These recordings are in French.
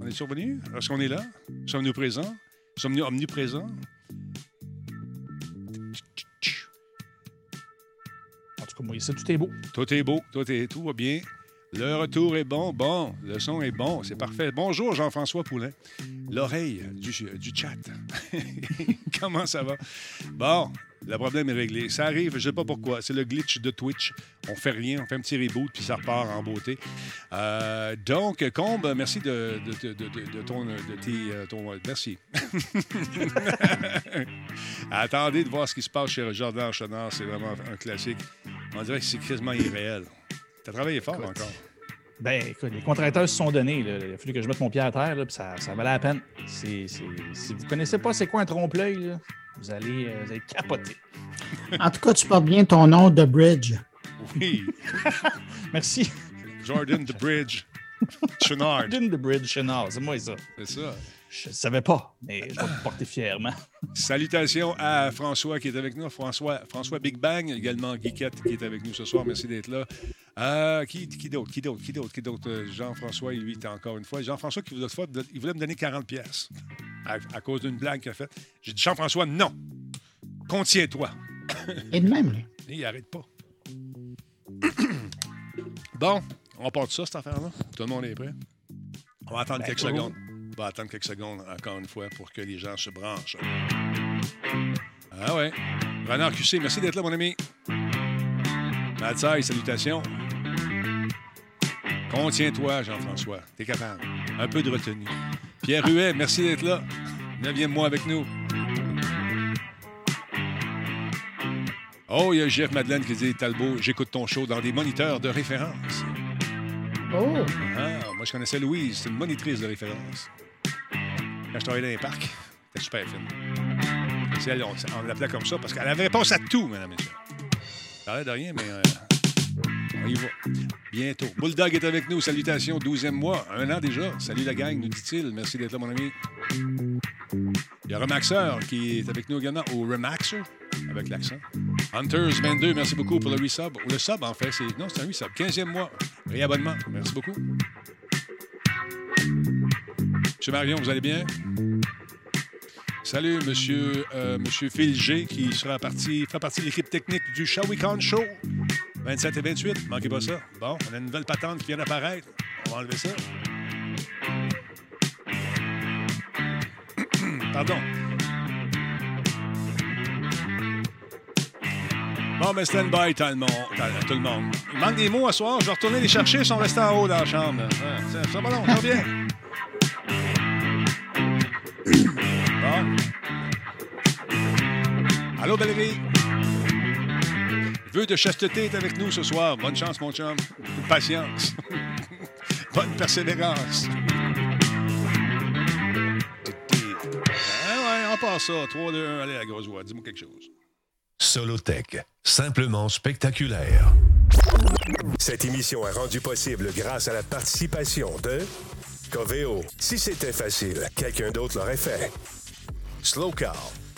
On est survenu? Est-ce qu'on est là? Sommes-nous présents? Sommes-nous omniprésents? En tout cas, moi, ici, tout est beau. Tout est beau, tout, est, tout va bien. Le retour est bon, bon. Le son est bon, c'est parfait. Bonjour, Jean-François Poulain. L'oreille du, chat. Comment ça va? Bon, le problème est réglé. Ça arrive, je ne sais pas pourquoi. C'est le glitch de Twitch. On fait rien, on fait un petit reboot, puis ça repart en beauté. Euh, donc, Combe, merci de, de, ton, tes, euh, ton... Merci. Attendez de voir ce qui se passe chez Jordan Chenard. C'est vraiment un classique. On dirait que c'est quasiment irréel. Tu as travaillé fort Écoute. encore. Ben, écoute, les contracteurs se sont donnés. là. Il a fallu que je mette mon pied à terre, là, puis ça, ça valait la peine. Si vous ne connaissez pas c'est quoi un trompe-l'œil, là, vous allez, euh, vous allez capoter. En tout cas, tu portes bien ton nom de Bridge. Oui, Merci. Jordan the Bridge. Chenard, Jordan de Bridge Chenard, c'est moi ça. c'est ça. Je ne savais pas, mais je vais me porter fièrement. Salutations à François qui est avec nous. François, François Big Bang, également Guiquette qui est avec nous ce soir. Merci d'être là. Euh, qui d'autre? Qui d'autre? Qui d'autre? Qui d'autre? Euh, Jean-François, lui, était encore une fois. Jean-François qui voulait, il voulait me donner 40 pièces à, à cause d'une blague qu'il a faite. J'ai dit, Jean-François, non. Contiens-toi. Et de même, là. Et il arrête pas. bon, on part de ça, cette affaire-là. Tout le monde est prêt? On va attendre Ben, quelques secondes. On va attendre quelques secondes, encore une fois, pour que les gens se branchent. Ah ouais. Renard QC, merci d'être là, mon ami. Matsai, salutations. Contiens-toi, Jean-François. T'es capable. Un peu de retenue. Pierre Huet, merci d'être là. Neuvième-moi avec nous. Oh, il y a Jeff Madeleine qui dit Talbot, j'écoute ton show dans des moniteurs de référence. Oh! Ah, moi, je connaissais Louise, c'est une monitrice de référence. Je travaillais dans les parcs, c'était super fine. C'est elle, on, l'appelait comme ça parce qu'elle avait réponse à tout, mesdames et messieurs. Ça de rien, mais euh, on y va. Bientôt. Bulldog est avec nous. Salutations, 12e mois, un an déjà. Salut la gang, nous dit-il. Merci d'être là, mon ami. Il y a Remaxer qui est avec nous également, ou Remaxer, avec l'accent. Hunters 22, merci beaucoup pour le resub. Ou le sub, en fait, c'est. Non, c'est un resub. 15e mois. Réabonnement. Merci beaucoup. Monsieur Marion, vous allez bien? Salut, monsieur, euh, monsieur Phil G, qui sera parti, fait partie de l'équipe technique du Con Show. 27 et 28, manquez pas ça. Bon, on a une nouvelle patente qui vient d'apparaître. On va enlever ça. Pardon. Bon, ben, stand by, tout le monde. Il manque des mots à soir. Je vais retourner les chercher. Ils sont restés en haut dans la chambre. Ça, ça va long, je. Allô, Valérie? Vœu de chasteté est avec nous ce soir. Bonne chance, mon chum. Patience. Bonne persévérance. Ah ouais, on passe ça. 3, 2, 1, allez, la grosse voix. Dis-moi quelque chose. Solotech, simplement spectaculaire. Cette émission est rendue possible grâce à la participation de Coveo. Si c'était facile, quelqu'un d'autre l'aurait fait. Slow Car,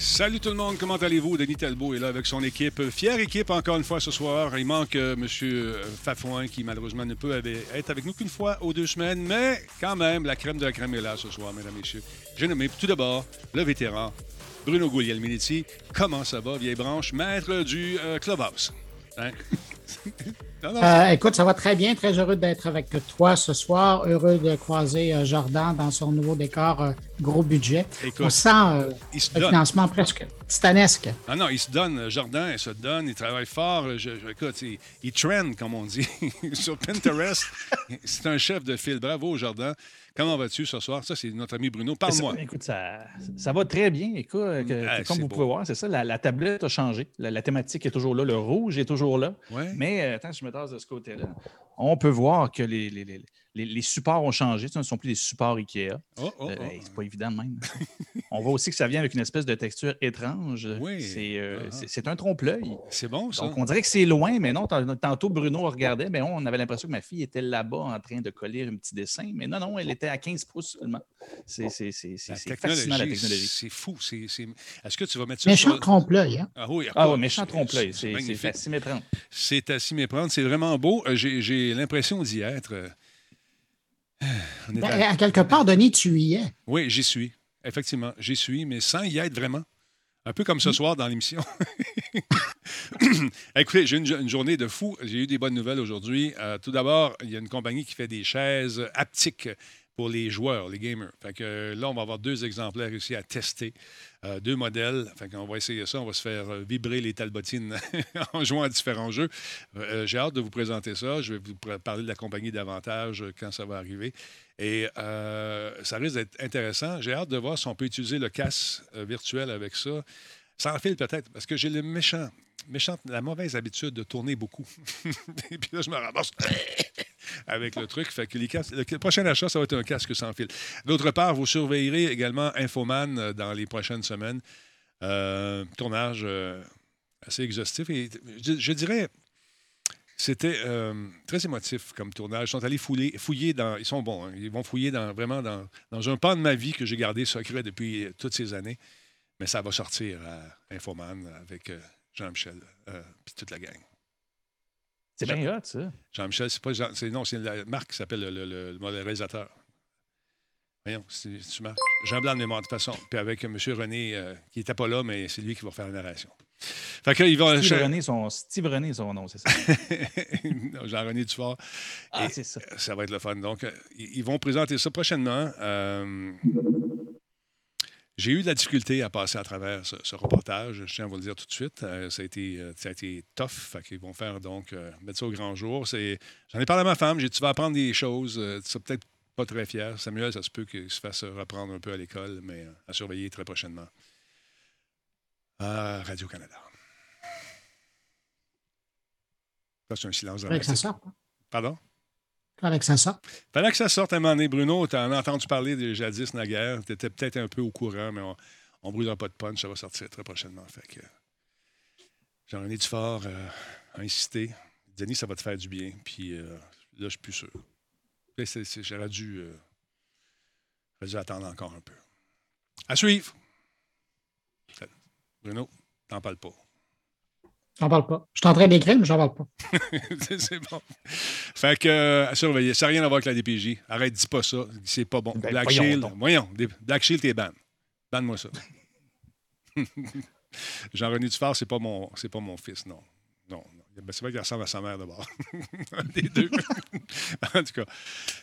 Salut tout le monde, comment allez-vous? Denis Talbot est là avec son équipe. Fière équipe encore une fois ce soir. Il manque euh, M. Fafouin qui malheureusement ne peut être avec nous qu'une fois aux deux semaines, mais quand même, la crème de la crème est là ce soir, mesdames et messieurs. J'ai nommé tout d'abord le vétéran Bruno Guglielminetti. Comment ça va, vieille branche? Maître du euh, Clubhouse. Hein? non, non, Euh, écoute, ça va très bien. Très heureux d'être avec toi ce soir. Heureux de croiser euh, Jordan dans son nouveau décor euh, gros budget. Écoute, On sent euh, il se un donne. financement presque titanesque. Ah non, il se donne, Jordan, il se donne, il travaille fort. Je, je- écoute, il, il trend, comme on dit, sur Pinterest. C'est un chef de file. Bravo, Jordan. Comment vas-tu ce soir? Ça, c'est notre ami Bruno. Parle-moi. Ça- Écoute, ça, ça va très bien. Écoute, que- Ah, que comme vous beau. pouvez voir, c'est ça, la, la tablette a changé. La, la thématique est toujours là. Le rouge est toujours là. Ouais. Mais euh, attends, je me On peut voir que les- les, les supports ont changé. Ce ne sont plus des supports IKEA. Oh, oh, Euh, oh. hey, c'est pas évident de même. On voit aussi que ça vient avec une espèce de texture étrange. Oui. C'est euh, Ah. c'est un trompe-l'œil. C'est bon, ça. Donc, on dirait que c'est loin, mais non. tant- Tantôt, Bruno regardait, mais on avait l'impression que ma fille était là-bas en train de coller un petit dessin. Mais non, non, elle était à 15 pouces seulement. C'est fascinant, la technologie. C'est fou. c'est- Est-ce que tu vas mettre ça Méchant sur... trompe-l'œil, hein? Ah oui, Ah ouais, méchant c'est- trompe-l'œil. c'est à s'y méprendre. C'est à s'y méprendre. C'est vraiment beau. Euh, J'ai j'ai l'impression d'y être. On Ben, à- à quelque part, Denis, tu y es. Oui, j'y suis. Effectivement, j'y suis, mais sans y être vraiment. Un peu Mm. comme ce soir dans l'émission. Écoutez, j'ai eu une, une journée de fou. J'ai eu des bonnes nouvelles aujourd'hui. Euh, tout d'abord, il y a une compagnie qui fait des chaises haptiques pour les joueurs, les gamers. Fait que là, on va avoir deux exemplaires ici à tester, euh, deux modèles. Fait qu'on va essayer ça. On va se faire euh, vibrer les talbotines en jouant à différents jeux. Euh, j'ai hâte de vous présenter ça. Je vais vous parler de la compagnie davantage quand ça va arriver. Et euh, ça risque d'être intéressant. J'ai hâte de voir si on peut utiliser le casque euh, virtuel avec ça. Sans fil peut-être, parce que j'ai le méchant, méchante, la mauvaise habitude de tourner beaucoup. Et puis là, je me ramasse avec le truc. Fait que les casques- le prochain achat, ça va être un casque sans fil. D'autre part, vous surveillerez également Infoman euh, dans les prochaines semaines. Tournage assez exhaustif. Et je dirais, c'était euh, très émotif comme tournage. Ils sont allés fouiller, fouiller dans. Ils sont bons. hein. Ils vont fouiller dans, vraiment dans, dans un pan de ma vie que j'ai gardé secret depuis euh, toutes ces années. Mais ça va sortir à Infoman avec euh, Jean-Michel euh, puis toute la gang. C'est bien hot, ça. Jean-Michel, c'est pas Jean, non, c'est la marque qui s'appelle le, le- le- le réalisateur. Voyons. Jean Blanc de mémoire de toute façon. Puis avec M. René, euh, qui n'était pas là, mais c'est lui qui va faire la narration. Fait que, il va. Steve René, son, Steve René, son nom, c'est ça. Jean-René Dufort. Ah, c'est ça. Ça va être le fun. Donc, euh, ils ils vont présenter ça prochainement. Euh, j'ai eu de la difficulté à passer à travers ce, ce reportage, je tiens à vous le dire tout de suite. Euh, ça, a été, ça a été tough. Fait qu'ils vont faire donc euh, mettre ça au grand jour. J'en ai parlé à ma femme. J'ai dit, tu vas apprendre des choses. Tu peut-être pas très fier. Samuel, ça se peut qu'il se fasse reprendre un peu à l'école, mais euh, à surveiller très prochainement. À Radio-Canada. Ça, c'est un silence Fallait que ça dramatique. sorte. hein? Pardon? Fallait que ça sorte. Fallait que ça sorte à un moment donné. Bruno, tu en as entendu parler de jadis naguère. Tu étais peut-être un peu au courant, mais on, on brûlera pas de punch. Ça va sortir très prochainement. Fait que Jean-René Dufort euh, a insisté. Denis, ça va te faire du bien. Puis euh, là, je suis plus sûr. J'aurais dû, euh, j'aurais dû attendre encore un peu. À suivre. Bruno, t'en parles pas. J'en parle pas. Je suis en train d'écrire, mais j'en parle pas. c'est c'est bon. Fait que, euh, à surveiller. Ça n'a rien à voir avec la DPJ. Arrête, dis pas ça. C'est pas bon. Ben, Black voyons Shield. donc. Voyons. Black Shield, t'es ban. Banne-moi ça. Jean-René Dufort, c'est pas mon, c'est pas mon fils. Non, non. Ben, c'est vrai qu'il ressemble à sa mère d'abord. Des deux. en tout cas.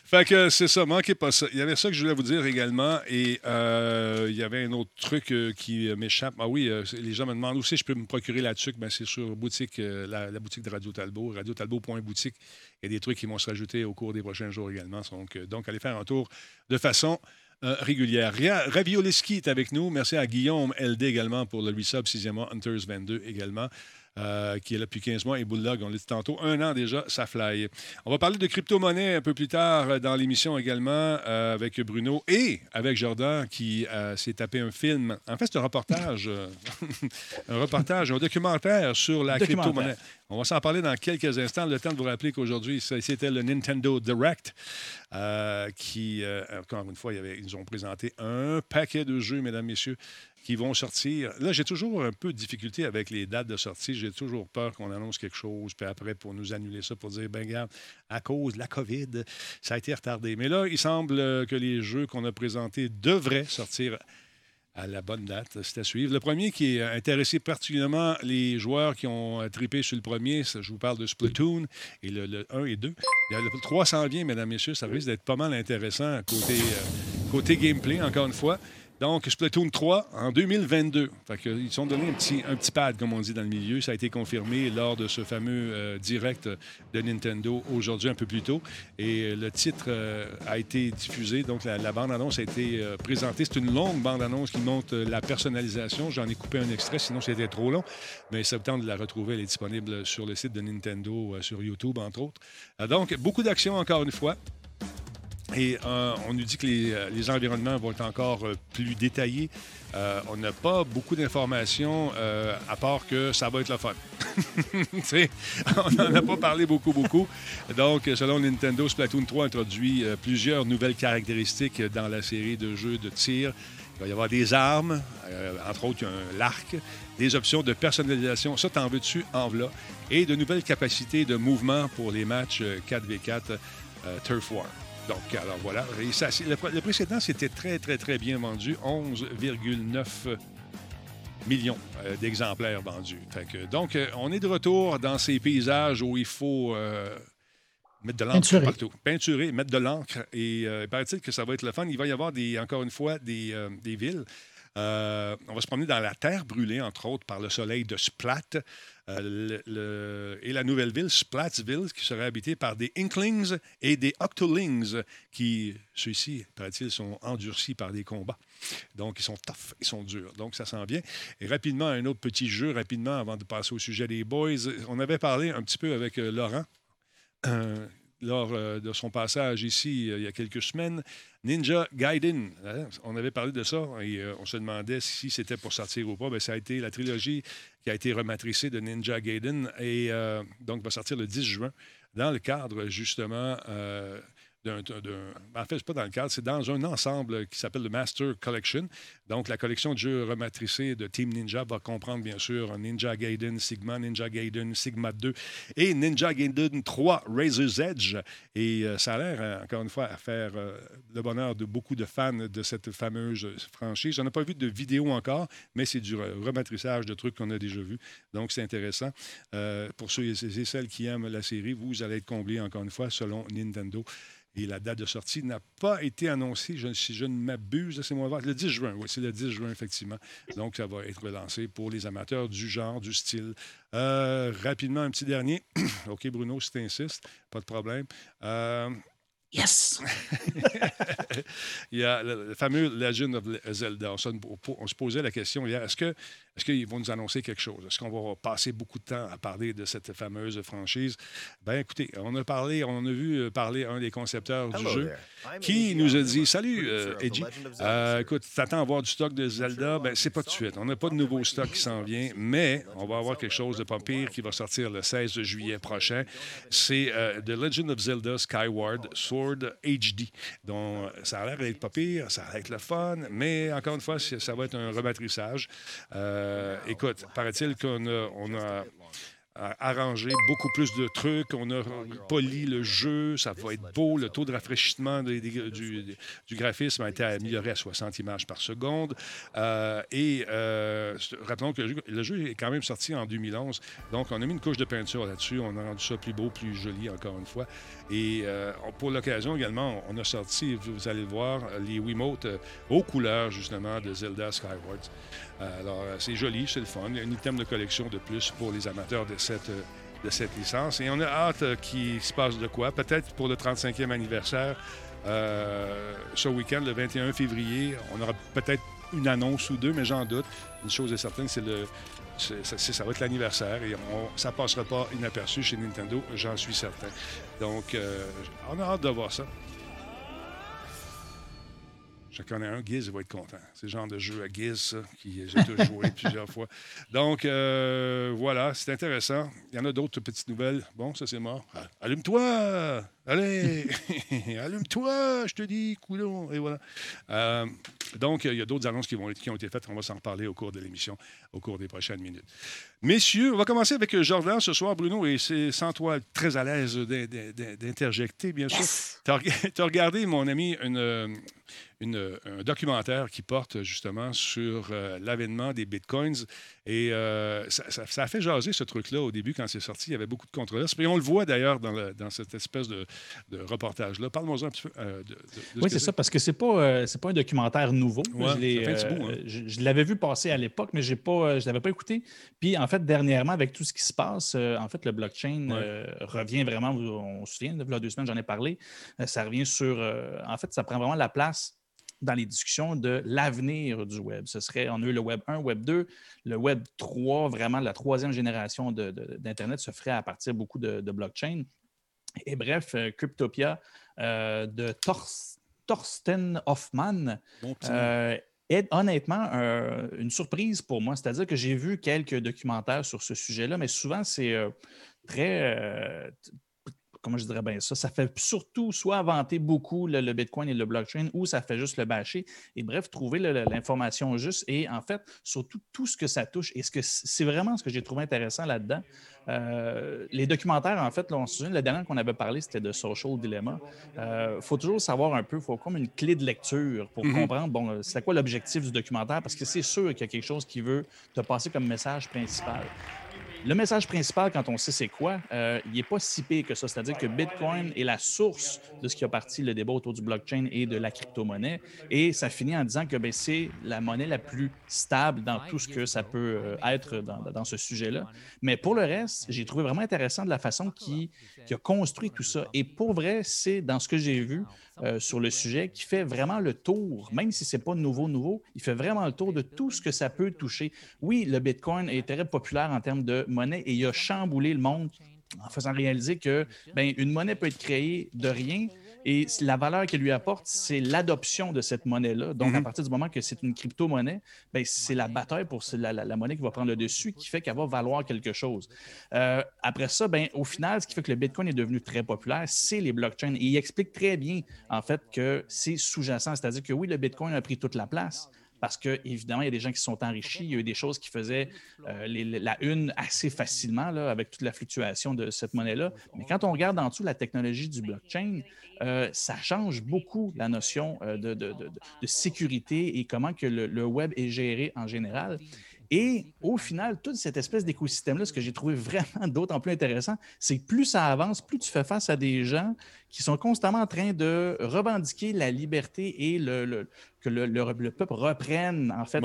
Fait que c'est ça, manquez pas ça. Il y avait ça que je voulais vous dire également. Et euh, il y avait un autre truc euh, qui euh, m'échappe. Ah oui, les gens me demandent aussi si je peux me procurer la tuque. Ben, c'est sur boutique, la, boutique de Radio Talbot, radiotalbot.boutique. Il y a des trucs qui vont se rajouter au cours des prochains jours également. Donc, donc allez faire un tour de façon régulière. Ravioliski est avec nous. Merci à Guillaume LD également pour le resub 6e mois, Hunters 22 également. Euh, qui est là depuis 15 mois, et Bulldog, on l'a dit tantôt, un an déjà, ça fly. On va parler de crypto-monnaie un peu plus tard euh, dans l'émission également euh, avec Bruno et avec Jordan qui euh, s'est tapé un film. En fait, c'est un reportage, un reportage, un documentaire sur la crypto-monnaie. On va s'en parler dans quelques instants. Le temps de vous rappeler qu'aujourd'hui, c'était le Nintendo Direct qui, encore une fois, ils nous ont présenté un paquet de jeux, mesdames, messieurs, qui vont sortir. Là, j'ai toujours un peu de difficulté avec les dates de sortie. J'ai toujours peur qu'on annonce quelque chose, puis après, pour nous annuler ça, pour dire, ben regarde, à cause de la COVID, ça a été retardé. Mais là, il semble euh, que les jeux qu'on a présentés devraient sortir à la bonne date. C'est à suivre. Le premier qui a intéressé particulièrement les joueurs qui ont euh, trippé sur le premier, je vous parle de Splatoon et le, le 1 et 2. Il y a le 3 s'en vient, mesdames, messieurs. Ça risque d'être pas mal intéressant côté, euh, côté gameplay, encore une fois. Donc, Splatoon 3 en 2022. Fait ils sont donné un petit, un petit pad, comme on dit dans le milieu. Ça a été confirmé lors de ce fameux euh, direct de Nintendo aujourd'hui, un peu plus tôt. Et euh, le titre euh, a été diffusé. Donc, la, bande-annonce a été présentée. C'est une longue bande-annonce qui montre la personnalisation. J'en ai coupé un extrait, sinon c'était trop long. Mais ça me tente de la retrouver. Elle est disponible sur le site de Nintendo, sur YouTube, entre autres. Donc, beaucoup d'action, encore une fois. Et euh, on nous dit que les, euh, environnements vont être encore euh, plus détaillés. On n'a pas beaucoup d'informations à part que ça va être le fun. On n'en a pas parlé beaucoup, beaucoup. Donc, selon Nintendo, Splatoon 3 introduit plusieurs nouvelles caractéristiques dans la série de jeux de tir. Il va y avoir des armes, entre autres, l'arc, des options de personnalisation, ça t'en veux dessus, en voilà, et de nouvelles capacités de mouvement pour les matchs euh, 4v4 euh, Turf War. Donc, alors voilà. Et ça, c'est- le, le précédent, c'était très, très, très bien vendu. 11,9 millions euh, d'exemplaires vendus. Fait que, donc, euh, on est de retour dans ces paysages où il faut euh, mettre de l'encre partout. Peinturer, mettre de l'encre. Et euh, il paraît-il que ça va être le fun. Il va y avoir, des, encore une fois, des, euh, des villes. Euh, on va se promener dans la terre brûlée, entre autres, par le soleil de Splat. Euh, et la nouvelle ville, Splatsville, qui sera habitée par des Inklings et des Octolings, qui, ceux-ci, paraît-il, sont endurcis par des combats. Donc, ils sont tough, ils sont durs. Donc, ça s'en vient. Et rapidement, un autre petit jeu, rapidement, avant de passer au sujet des boys. On avait parlé un petit peu avec euh, Laurent lors euh, de son passage ici euh, il y a quelques semaines. Ninja Gaiden, hein, on avait parlé de ça et euh, on se demandait si c'était pour sortir ou pas. Bien, ça a été la trilogie qui a été rematricée de Ninja Gaiden et donc va sortir le 10 juin dans le cadre justement d'un- En fait, c'est pas dans le cadre, c'est dans un ensemble qui s'appelle le Master Collection. Donc, la collection de jeux rematricés de Team Ninja va comprendre, bien sûr, Ninja Gaiden Sigma, Ninja Gaiden Sigma 2 et Ninja Gaiden 3 Razor's Edge. Et euh, ça a l'air, euh, encore une fois, à faire euh, le bonheur de beaucoup de fans de cette fameuse franchise. J'en ai pas vu de vidéo encore, mais c'est du re- rematrissage de trucs qu'on a déjà vus. Donc, c'est intéressant. Pour ceux et celles qui aiment la série, vous allez être comblés, encore une fois, selon Nintendo. Et la date de sortie n'a pas été annoncée, je- si je ne m'abuse, c'est moi Le 10 juin, oui, c'est le 10 juin, effectivement. Donc, ça va être relancé pour les amateurs du genre, du style. Euh, rapidement, un petit dernier. OK, Bruno, si tu insistes, pas de problème. Euh, Yes! il y a le, le fameux Legend of Zelda. On se, on se posait la question hier, est-ce que est-ce qu'ils vont nous annoncer quelque chose? Est-ce qu'on va passer beaucoup de temps à parler de cette fameuse franchise? Ben écoutez, on a parlé, on a vu euh, parler un des concepteurs du jeu qui nous a dit Salut, euh, Edgy. Euh, écoute, t'attends à avoir du stock de Zelda? Ben, c'est pas tout de suite. On n'a pas de nouveau stock qui s'en vient, mais on va avoir quelque chose de pas pire qui va sortir le 16 juillet prochain. C'est euh, The Legend of Zelda Skyward HD. Donc, ça a l'air d'être pas pire, ça a l'air d'être le fun, mais encore une fois, ça va être un rematrissage. Euh, écoute, paraît-il qu'on a, on a a arrangé beaucoup plus de trucs. On a poli le jeu, ça va être beau. Le taux de rafraîchissement du, graphisme a été amélioré à 60 images par seconde. Euh, et euh, rappelons que le jeu, est quand même sorti en 2011. Donc, on a mis une couche de peinture là-dessus. On a rendu ça plus beau, plus joli, encore une fois. Et euh, pour l'occasion également, on a sorti, vous, allez le voir, les Wiimotes aux couleurs, justement, de Zelda Skyward. Alors, c'est joli, c'est le fun. Un item de collection de plus pour les amateurs de cette, euh, de cette licence. Et on a hâte euh, qu'il se passe de quoi. Peut-être pour le 35e anniversaire, euh, ce week-end, le 21 février, on aura peut-être une annonce ou deux, mais j'en doute. Une chose est certaine, c'est le. c'est- ça va être l'anniversaire et on, ça passera pas inaperçu chez Nintendo, j'en suis certain. Donc, on a hâte de voir ça. Je connais un, Giz, il va être content. C'est le genre de jeu à Giz, ça, qui j'ai toujours joué plusieurs fois. Donc, euh, voilà, c'est intéressant. Il y en a d'autres petites nouvelles. Bon, ça, c'est mort. Allume-toi! Allez! Allume-toi, je te dis, coulon! Et voilà. Euh, donc, il y a d'autres annonces qui, vont, être- qui ont été faites. On va s'en reparler au cours de l'émission, au cours des prochaines minutes. Messieurs, on va commencer avec Jordan ce soir, Bruno, et c'est sans toi très à l'aise d'in- d'in- d'interjecter, bien sûr. Tu as, regardé, mon ami, une, euh, une- un documentaire qui porte justement sur euh, l'avènement des bitcoins. Et euh, ça, ça- ça a fait jaser ce truc-là au début quand c'est sorti. Il y avait beaucoup de controverses. Et on le voit d'ailleurs dans, cette espèce de, de reportage-là. Parle-moi un petit peu euh, de, de- Oui, c'est ça, parce que c'est pas, euh, c'est pas un documentaire nouveau. Ouais, je bout, hein. euh, je, je l'avais vu passer à l'époque, mais j'ai pas, je l'avais pas écouté. Puis, en fait, dernièrement, avec tout ce qui se passe, en fait, le blockchain Ouais. revient vraiment, on se souvient, il y a deux semaines, j'en ai parlé, ça revient sur, en fait, ça prend vraiment la place dans les discussions de l'avenir du web. Ce serait, on a eu le web 1, web 2, le web 3, vraiment la troisième génération d'Internet se ferait à partir beaucoup de, de blockchain. Et bref, euh, Cryptopia euh, de Thorsten Hoffman est honnêtement une surprise pour moi. C'est-à-dire que j'ai vu quelques documentaires sur ce sujet-là, mais souvent c'est très comment je dirais bien ça, ça fait surtout soit inventer beaucoup le, Bitcoin et le blockchain ou ça fait juste le bâcher. Et bref, trouver l'information juste et en fait, surtout tout ce que ça touche. Et c'est vraiment ce que j'ai trouvé intéressant là-dedans. Euh, les documentaires, en fait, on se souvient, la dernière qu'on avait parlé, c'était de Social Dilemma. Il euh, faut toujours savoir un peu, il faut comme une clé de lecture pour mm-hmm. comprendre, bon, c'est quoi l'objectif du documentaire, parce que c'est sûr qu'il y a quelque chose qui veut te passer comme message principal. Le message principal, quand on sait c'est quoi, euh, il n'est pas si pire que ça. C'est-à-dire que Bitcoin est la source de ce qui a parti le débat autour du blockchain et de la crypto-monnaie. Et ça finit en disant que ben, c'est la monnaie la plus stable dans tout ce que ça peut euh, être dans, ce sujet-là. Mais pour le reste, j'ai trouvé vraiment intéressant de la façon qu'il a construit tout ça. Et pour vrai, c'est dans ce que j'ai vu, euh, sur le sujet qui fait vraiment le tour, même si ce n'est pas nouveau, nouveau, il fait vraiment le tour de tout ce que ça peut toucher. Oui, le Bitcoin est très populaire en termes de monnaie et il a chamboulé le monde en faisant réaliser que ben, une monnaie peut être créée de rien et la valeur qu'elle lui apporte, c'est l'adoption de cette monnaie-là. Donc, à mhm. partir du moment que c'est une crypto-monnaie, ben, c'est la bataille pour la, monnaie qui va prendre le dessus qui fait qu'elle va valoir quelque chose. Euh, après ça, ben, au final, ce qui fait que le Bitcoin est devenu très populaire, c'est les blockchains. Et il explique très bien, en fait, que c'est sous-jacent. C'est-à-dire que oui, le Bitcoin a pris toute la place, parce qu'évidemment, il y a des gens qui sont enrichis. Il y a eu des choses qui faisaient euh, la une assez facilement là, avec toute la fluctuation de cette monnaie-là. Mais quand on regarde en dessous la technologie du blockchain, euh, ça change beaucoup la notion euh, de, de, sécurité et comment que le, web est géré en général. Et au final, toute cette espèce d'écosystème-là, ce que j'ai trouvé vraiment d'autant plus intéressant, c'est que plus ça avance, plus tu fais face à des gens qui sont constamment en train de revendiquer la liberté et le, que le, peuple reprenne en fait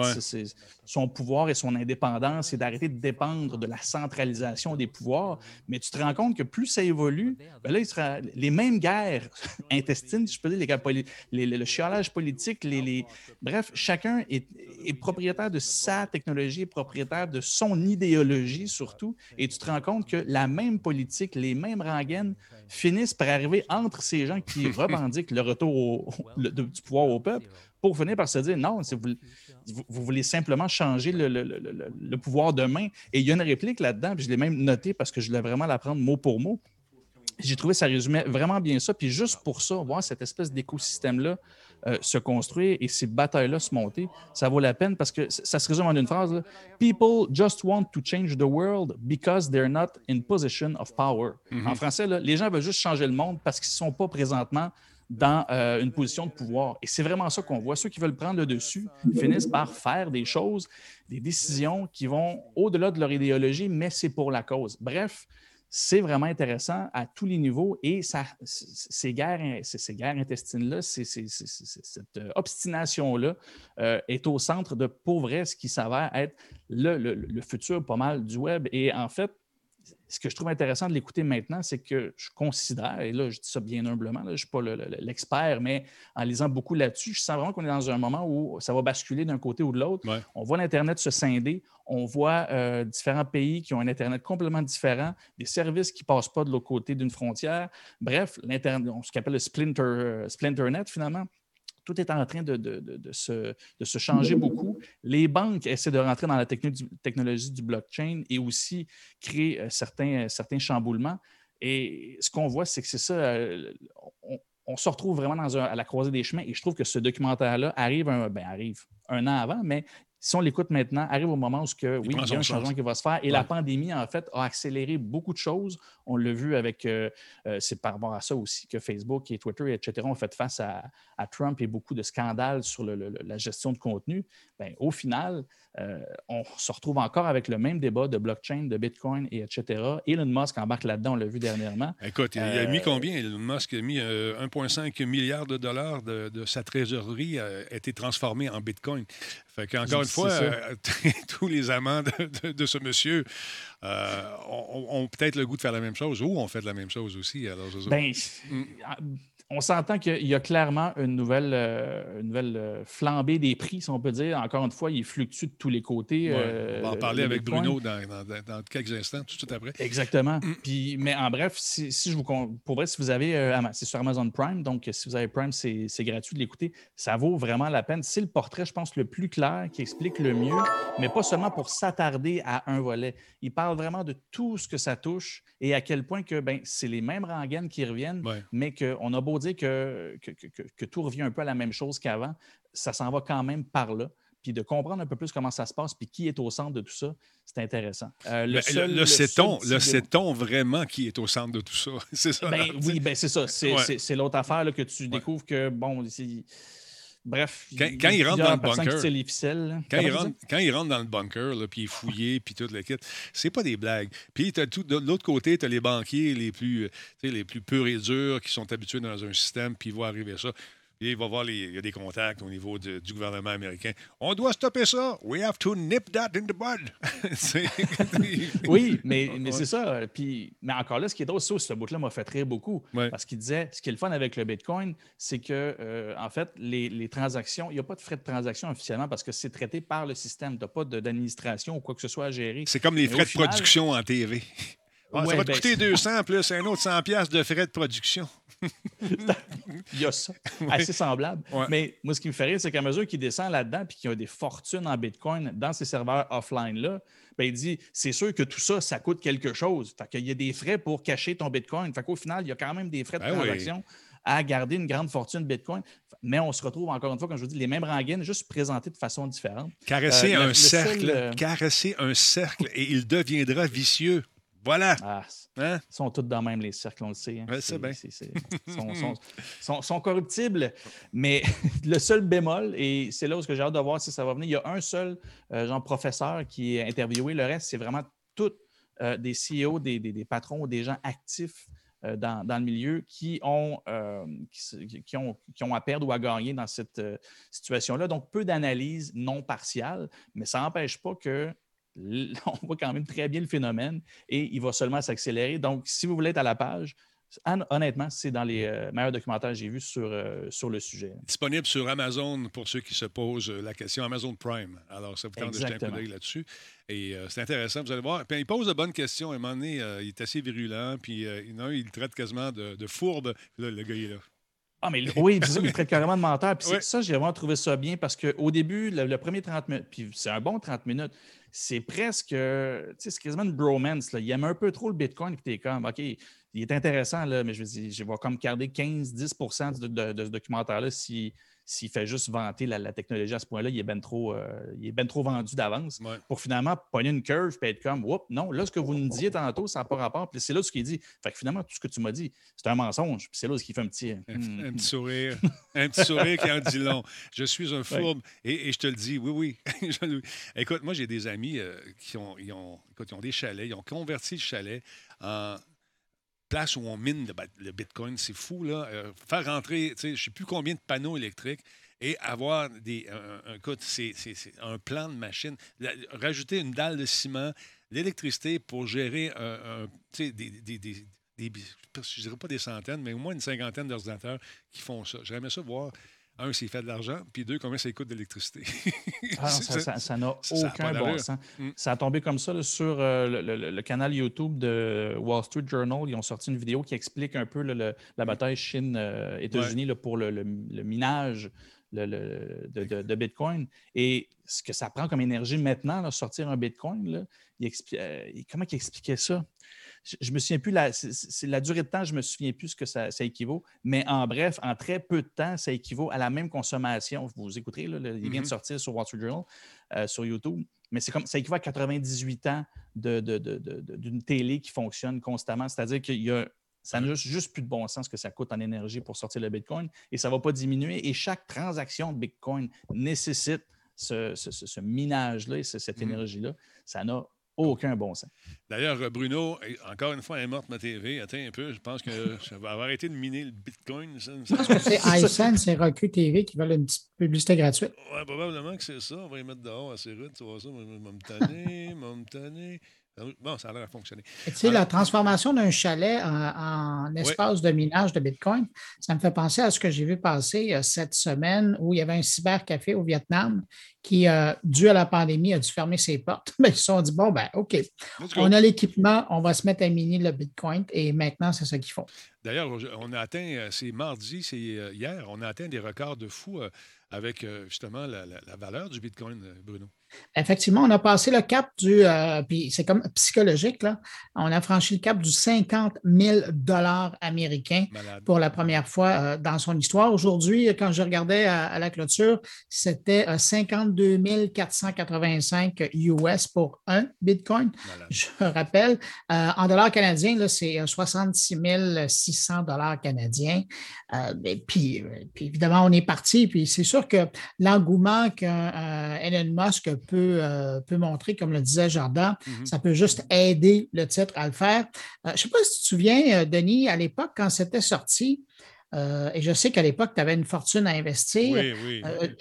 son pouvoir et son indépendance et d'arrêter de dépendre de la centralisation des pouvoirs. Mais tu te rends compte que plus ça évolue, ben là, il sera les mêmes guerres intestines, je peux dire, les, le chialage politique, les, bref, chacun est, est, propriétaire de sa technologie, est propriétaire de son idéologie surtout, et tu te rends compte que la même politique, les mêmes rengaines finissent par arriver entre ces gens qui revendiquent le retour du pouvoir au peuple pour finir par se dire non, vous, vous, voulez simplement changer le, pouvoir demain. Et il y a une réplique là-dedans, puis je l'ai même noté parce que je voulais vraiment la prendre mot pour mot. J'ai trouvé que ça résumait vraiment bien ça. Puis juste pour ça, voir cette espèce d'écosystème-là euh, se construire et ces batailles-là se monter, ça vaut la peine parce que ça se résume en une phrase. People just want to change the world because they're not in position of power. Mm-hmm. En français, les gens veulent juste changer le monde parce qu'ils ne sont pas présentement dans euh, une position de pouvoir. Et c'est vraiment ça qu'on voit. Ceux qui veulent prendre le dessus finissent par faire des choses, des décisions qui vont au-delà de leur idéologie, mais c'est pour la cause. Bref, c'est vraiment intéressant à tous les niveaux et ça, ces guerres, guerres intestines-là, cette obstination-là euh, est au centre de pour vrai ce qui s'avère être le, le, futur pas mal du web. Et en fait, ce que je trouve intéressant de l'écouter maintenant, c'est que je considère, et là je dis ça bien humblement, je ne suis pas l'expert, mais en lisant beaucoup là-dessus, je sens vraiment qu'on est dans un moment où ça va basculer d'un côté ou de l'autre. On voit l'Internet se scinder, on voit euh, différents pays qui ont un Internet complètement différent, des services qui ne passent pas de l'autre côté d'une frontière. Bref, ce qu'on appelle le splinter, euh, Splinternet finalement tout est en train de, se, changer beaucoup. Les banques essaient de rentrer dans la technologie du blockchain et aussi créer euh, certains, certains chamboulements. Et ce qu'on voit, c'est que c'est ça, euh, on, se retrouve vraiment à la croisée des chemins. Et je trouve que ce documentaire-là arrive, un, ben, arrive un an avant, mais si on l'écoute maintenant, arrive au moment où que, oui, il y a un changement qui va se faire. Et la pandémie, en fait, a accéléré beaucoup de choses. On l'a vu avec, euh, euh, c'est par rapport à ça aussi que Facebook et Twitter, etc., ont fait face à, Trump et beaucoup de scandales sur la gestion de contenu. Bien, au final, on se retrouve encore avec le même débat de blockchain, de Bitcoin, et etc. Elon Musk embarque là-dedans, on l'a vu dernièrement. Écoute, il a mis combien? Elon Musk? A mis 1,5 milliard de dollars de, sa trésorerie a été transformé en Bitcoin. Fait qu'encore une fois, euh, tous les amants de, ce monsieur euh, ont, peut-être le goût de faire la même chose ou ont fait la même chose aussi. Alors, ben, mm. On s'entend qu'il y a clairement une nouvelle, euh, une nouvelle euh, flambée des prix, si on peut dire. Encore une fois, il fluctue de tous les côtés. Euh, on va en parler avec Bruno dans, quelques instants, tout de suite après. Exactement. Mm. Puis, mais en bref, si, je vous pour vrai, si vous avez, c'est sur Amazon Prime, donc si vous avez Prime, c'est gratuit de l'écouter. Ça vaut vraiment la peine. C'est le portrait, je pense, le plus clair qui explique le mieux, mais pas seulement pour s'attarder à un volet. Il parle vraiment de tout ce que ça touche et à quel point que ben, c'est les mêmes rengaines qui reviennent, mais qu'on a beau dire que, que, tout revient un peu à la même chose qu'avant, ça s'en va quand même par là. Puis de comprendre un peu plus comment ça se passe, puis qui est au centre de tout ça, c'est intéressant. Euh, le, le, sait-on, le vraiment qui est au centre de tout ça? c'est ça. Ben, oui, ben, c'est ça. C'est l'autre affaire là, que tu découvres que, bon, Bref, quand, il, rentre dans le bunker, quand, il rentre, quand il rentre dans le bunker, là, puis il est fouillé, puis tout le kit, c'est pas des blagues. Puis de l'autre côté, tu as les banquiers les plus, les plus purs et durs qui sont habitués dans un système, puis ils voient arriver ça il va voir, il y a des contacts au niveau du gouvernement américain. On doit stopper ça. We have to nip that in the bud. oui, mais, mais c'est ça. Puis, mais encore là, ce qui est drôle, ce bout-là m'a fait rire beaucoup. Parce qu'il disait, ce qui est le fun avec le Bitcoin, c'est que, euh, en fait, les, transactions, il n'y a pas de frais de transaction officiellement parce que c'est traité par le système. Tu n'as pas d'administration ou quoi que ce soit à gérer. C'est comme les frais de production en TV. Ah, ça va te coûter 200 plus un autre 100 de frais de production. il y a ça, assez semblable. Mais moi, ce qui me fait rire, c'est qu'à mesure qu'il descend là-dedans puis qu'il y a des fortunes en Bitcoin dans ces serveurs offline-là, ben, il dit c'est sûr que tout ça, ça coûte quelque chose. Fait qu'il y a des frais pour cacher ton Bitcoin. Fait qu'au final, il y a quand même des frais de ben transaction. à garder une grande fortune Bitcoin. Mais on se retrouve encore une fois, comme je vous dis, les mêmes rengaines, juste présentées de façon différente. Caresser euh, un cercle, euh, caresser un cercle et il deviendra vicieux. Voilà. Ah, hein? Ils sont tous dans même les cercles, on le sait. Hein. c'est bien. Ils sont, corruptibles, mais le seul bémol, et c'est là où j'ai hâte de voir si ça va venir, il y a un seul euh, genre professeur qui est interviewé. Le reste, c'est vraiment tous euh, des CEO, des, des, patrons, des gens actifs euh, dans, le milieu qui ont, qui, ont, qui ont à perdre ou à gagner dans cette situation-là. Donc, peu d'analyse non partiale, mais ça n'empêche pas que on voit quand même très bien le phénomène et il va seulement s'accélérer. Donc, si vous voulez être à la page, honnêtement, c'est dans les euh, meilleurs documentaires que j'ai vus sur, euh, sur le sujet. Disponible sur Amazon pour ceux qui se posent la question, Amazon Prime. Alors, ça vous tente de jeter un coup d'œil là-dessus. Et euh, c'est intéressant, vous allez voir. Puis, il pose de bonnes questions. À un moment donné, il est assez virulent, puis il, il traite quasiment de, fourbe. Là, le gars, il est là. Ah, mais oui, c'est ça, il traite carrément de menteur. Puis ça, j'ai vraiment trouvé ça bien parce qu'au début, le, premier 30 minutes, puis c'est un bon 30 minutes, c'est presque, tu sais, c'est quasiment une bromance. Il aime un peu trop le Bitcoin, puis tu es comme, OK, il est intéressant, là, mais je dire, je vais comme garder 15-10 de, de, ce documentaire-là si, s'il fait juste vanter la, technologie à ce point-là, il est bien trop, euh, ben trop vendu d'avance pour finalement pogner une curve et être comme, Oups, non, là, ce que vous nous disiez tantôt, ça n'a pas rapport. Puis c'est là ce qu'il dit. Fait que finalement, tout ce que tu m'as dit, c'est un mensonge. Puis c'est là ce qu'il fait un petit. Un, hmm. petit sourire. un petit sourire qui en dit long. Je suis un fourbe. Et, je te le dis, oui, oui. écoute, moi, j'ai des amis euh, qui ont, ils ont, écoute, ils ont des chalets. Ils ont converti le chalet en place où on mine le, Bitcoin, c'est fou, là. Euh, faire rentrer, je ne sais plus combien de panneaux électriques et avoir des, un, c'est, un plan de machine. rajouter une dalle de ciment, l'électricité pour gérer un, des, des, des, je dirais pas des centaines, mais au moins une cinquantaine d'ordinateurs qui font ça. J'aimerais ça voir un, s'il fait de l'argent, puis deux, combien ça coûte d'électricité? ah ça n'a aucun bon sens. Mm. Ça a tombé comme ça sur euh, le, canal YouTube de Wall Street Journal. Ils ont sorti une vidéo qui explique un peu la bataille Chine-États-Unis euh, pour le, minage de, Bitcoin. Et ce que ça prend comme énergie maintenant, sortir un Bitcoin, il euh, comment il expliquait ça? Je, me souviens plus, la, c'est, la durée de temps, je me souviens plus ce que ça, équivaut, mais en bref, en très peu de temps, ça équivaut à la même consommation. Vous écouterez, là, il vient de mm-hmm. sortir sur Wall Street Journal, euh, sur YouTube, mais c'est comme, ça équivaut à 98 ans de, d'une télé qui fonctionne constamment, c'est-à-dire qu'il y a ça n'a juste, plus de bon sens que ça coûte en énergie pour sortir le Bitcoin et ça ne va pas diminuer. Et chaque transaction de Bitcoin nécessite ce, minage-là et cette mm-hmm. énergie-là. Ça n'a aucun bon sens. D'ailleurs, Bruno, encore une fois, elle est morte ma TV. Attends un peu, je pense que ça va arrêter de miner le Bitcoin. Je pense que c'est iSense et Roku TV qui veulent une petite publicité gratuite. Oui, probablement que c'est ça. On va y mettre dehors assez rude. Tu vois ça, je vais me tanner, me tanner. Bon, ça a l'air à fonctionner. Tu sais, la transformation d'un chalet en, espace de minage de Bitcoin, ça me fait penser à ce que j'ai vu passer euh, cette semaine où il y avait un cybercafé au Vietnam qui, euh, dû à la pandémie, a dû fermer ses portes. Mais ils se sont dit, bon, ben, OK, on a l'équipement, on va se mettre à miner le Bitcoin et maintenant, c'est ça qu'ils font. D'ailleurs, on a atteint, euh, c'est mardi, c'est hier, on a atteint des records de fou avec justement la valeur du Bitcoin, Bruno. Effectivement, on a passé le cap du, euh, puis c'est comme psychologique, là, on a franchi le cap du 50 000 dollars américains pour la première fois euh, dans son histoire. Aujourd'hui, quand je regardais à, la clôture, c'était 52 euh, 485 US pour un Bitcoin. Je rappelle, en dollars canadiens, c'est 66 600 dollars canadiens. puis, puis, évidemment, on est parti, puis c'est sûr que l'engouement qu'un Elon Musk peut, euh, peut montrer, comme le disait Jardin. Mhm. Ça peut juste aider le titre à le faire. Euh, je ne sais pas si tu te souviens, euh, Denis, à l'époque, quand c'était sorti, et je sais qu'à l'époque, tu avais une fortune à investir.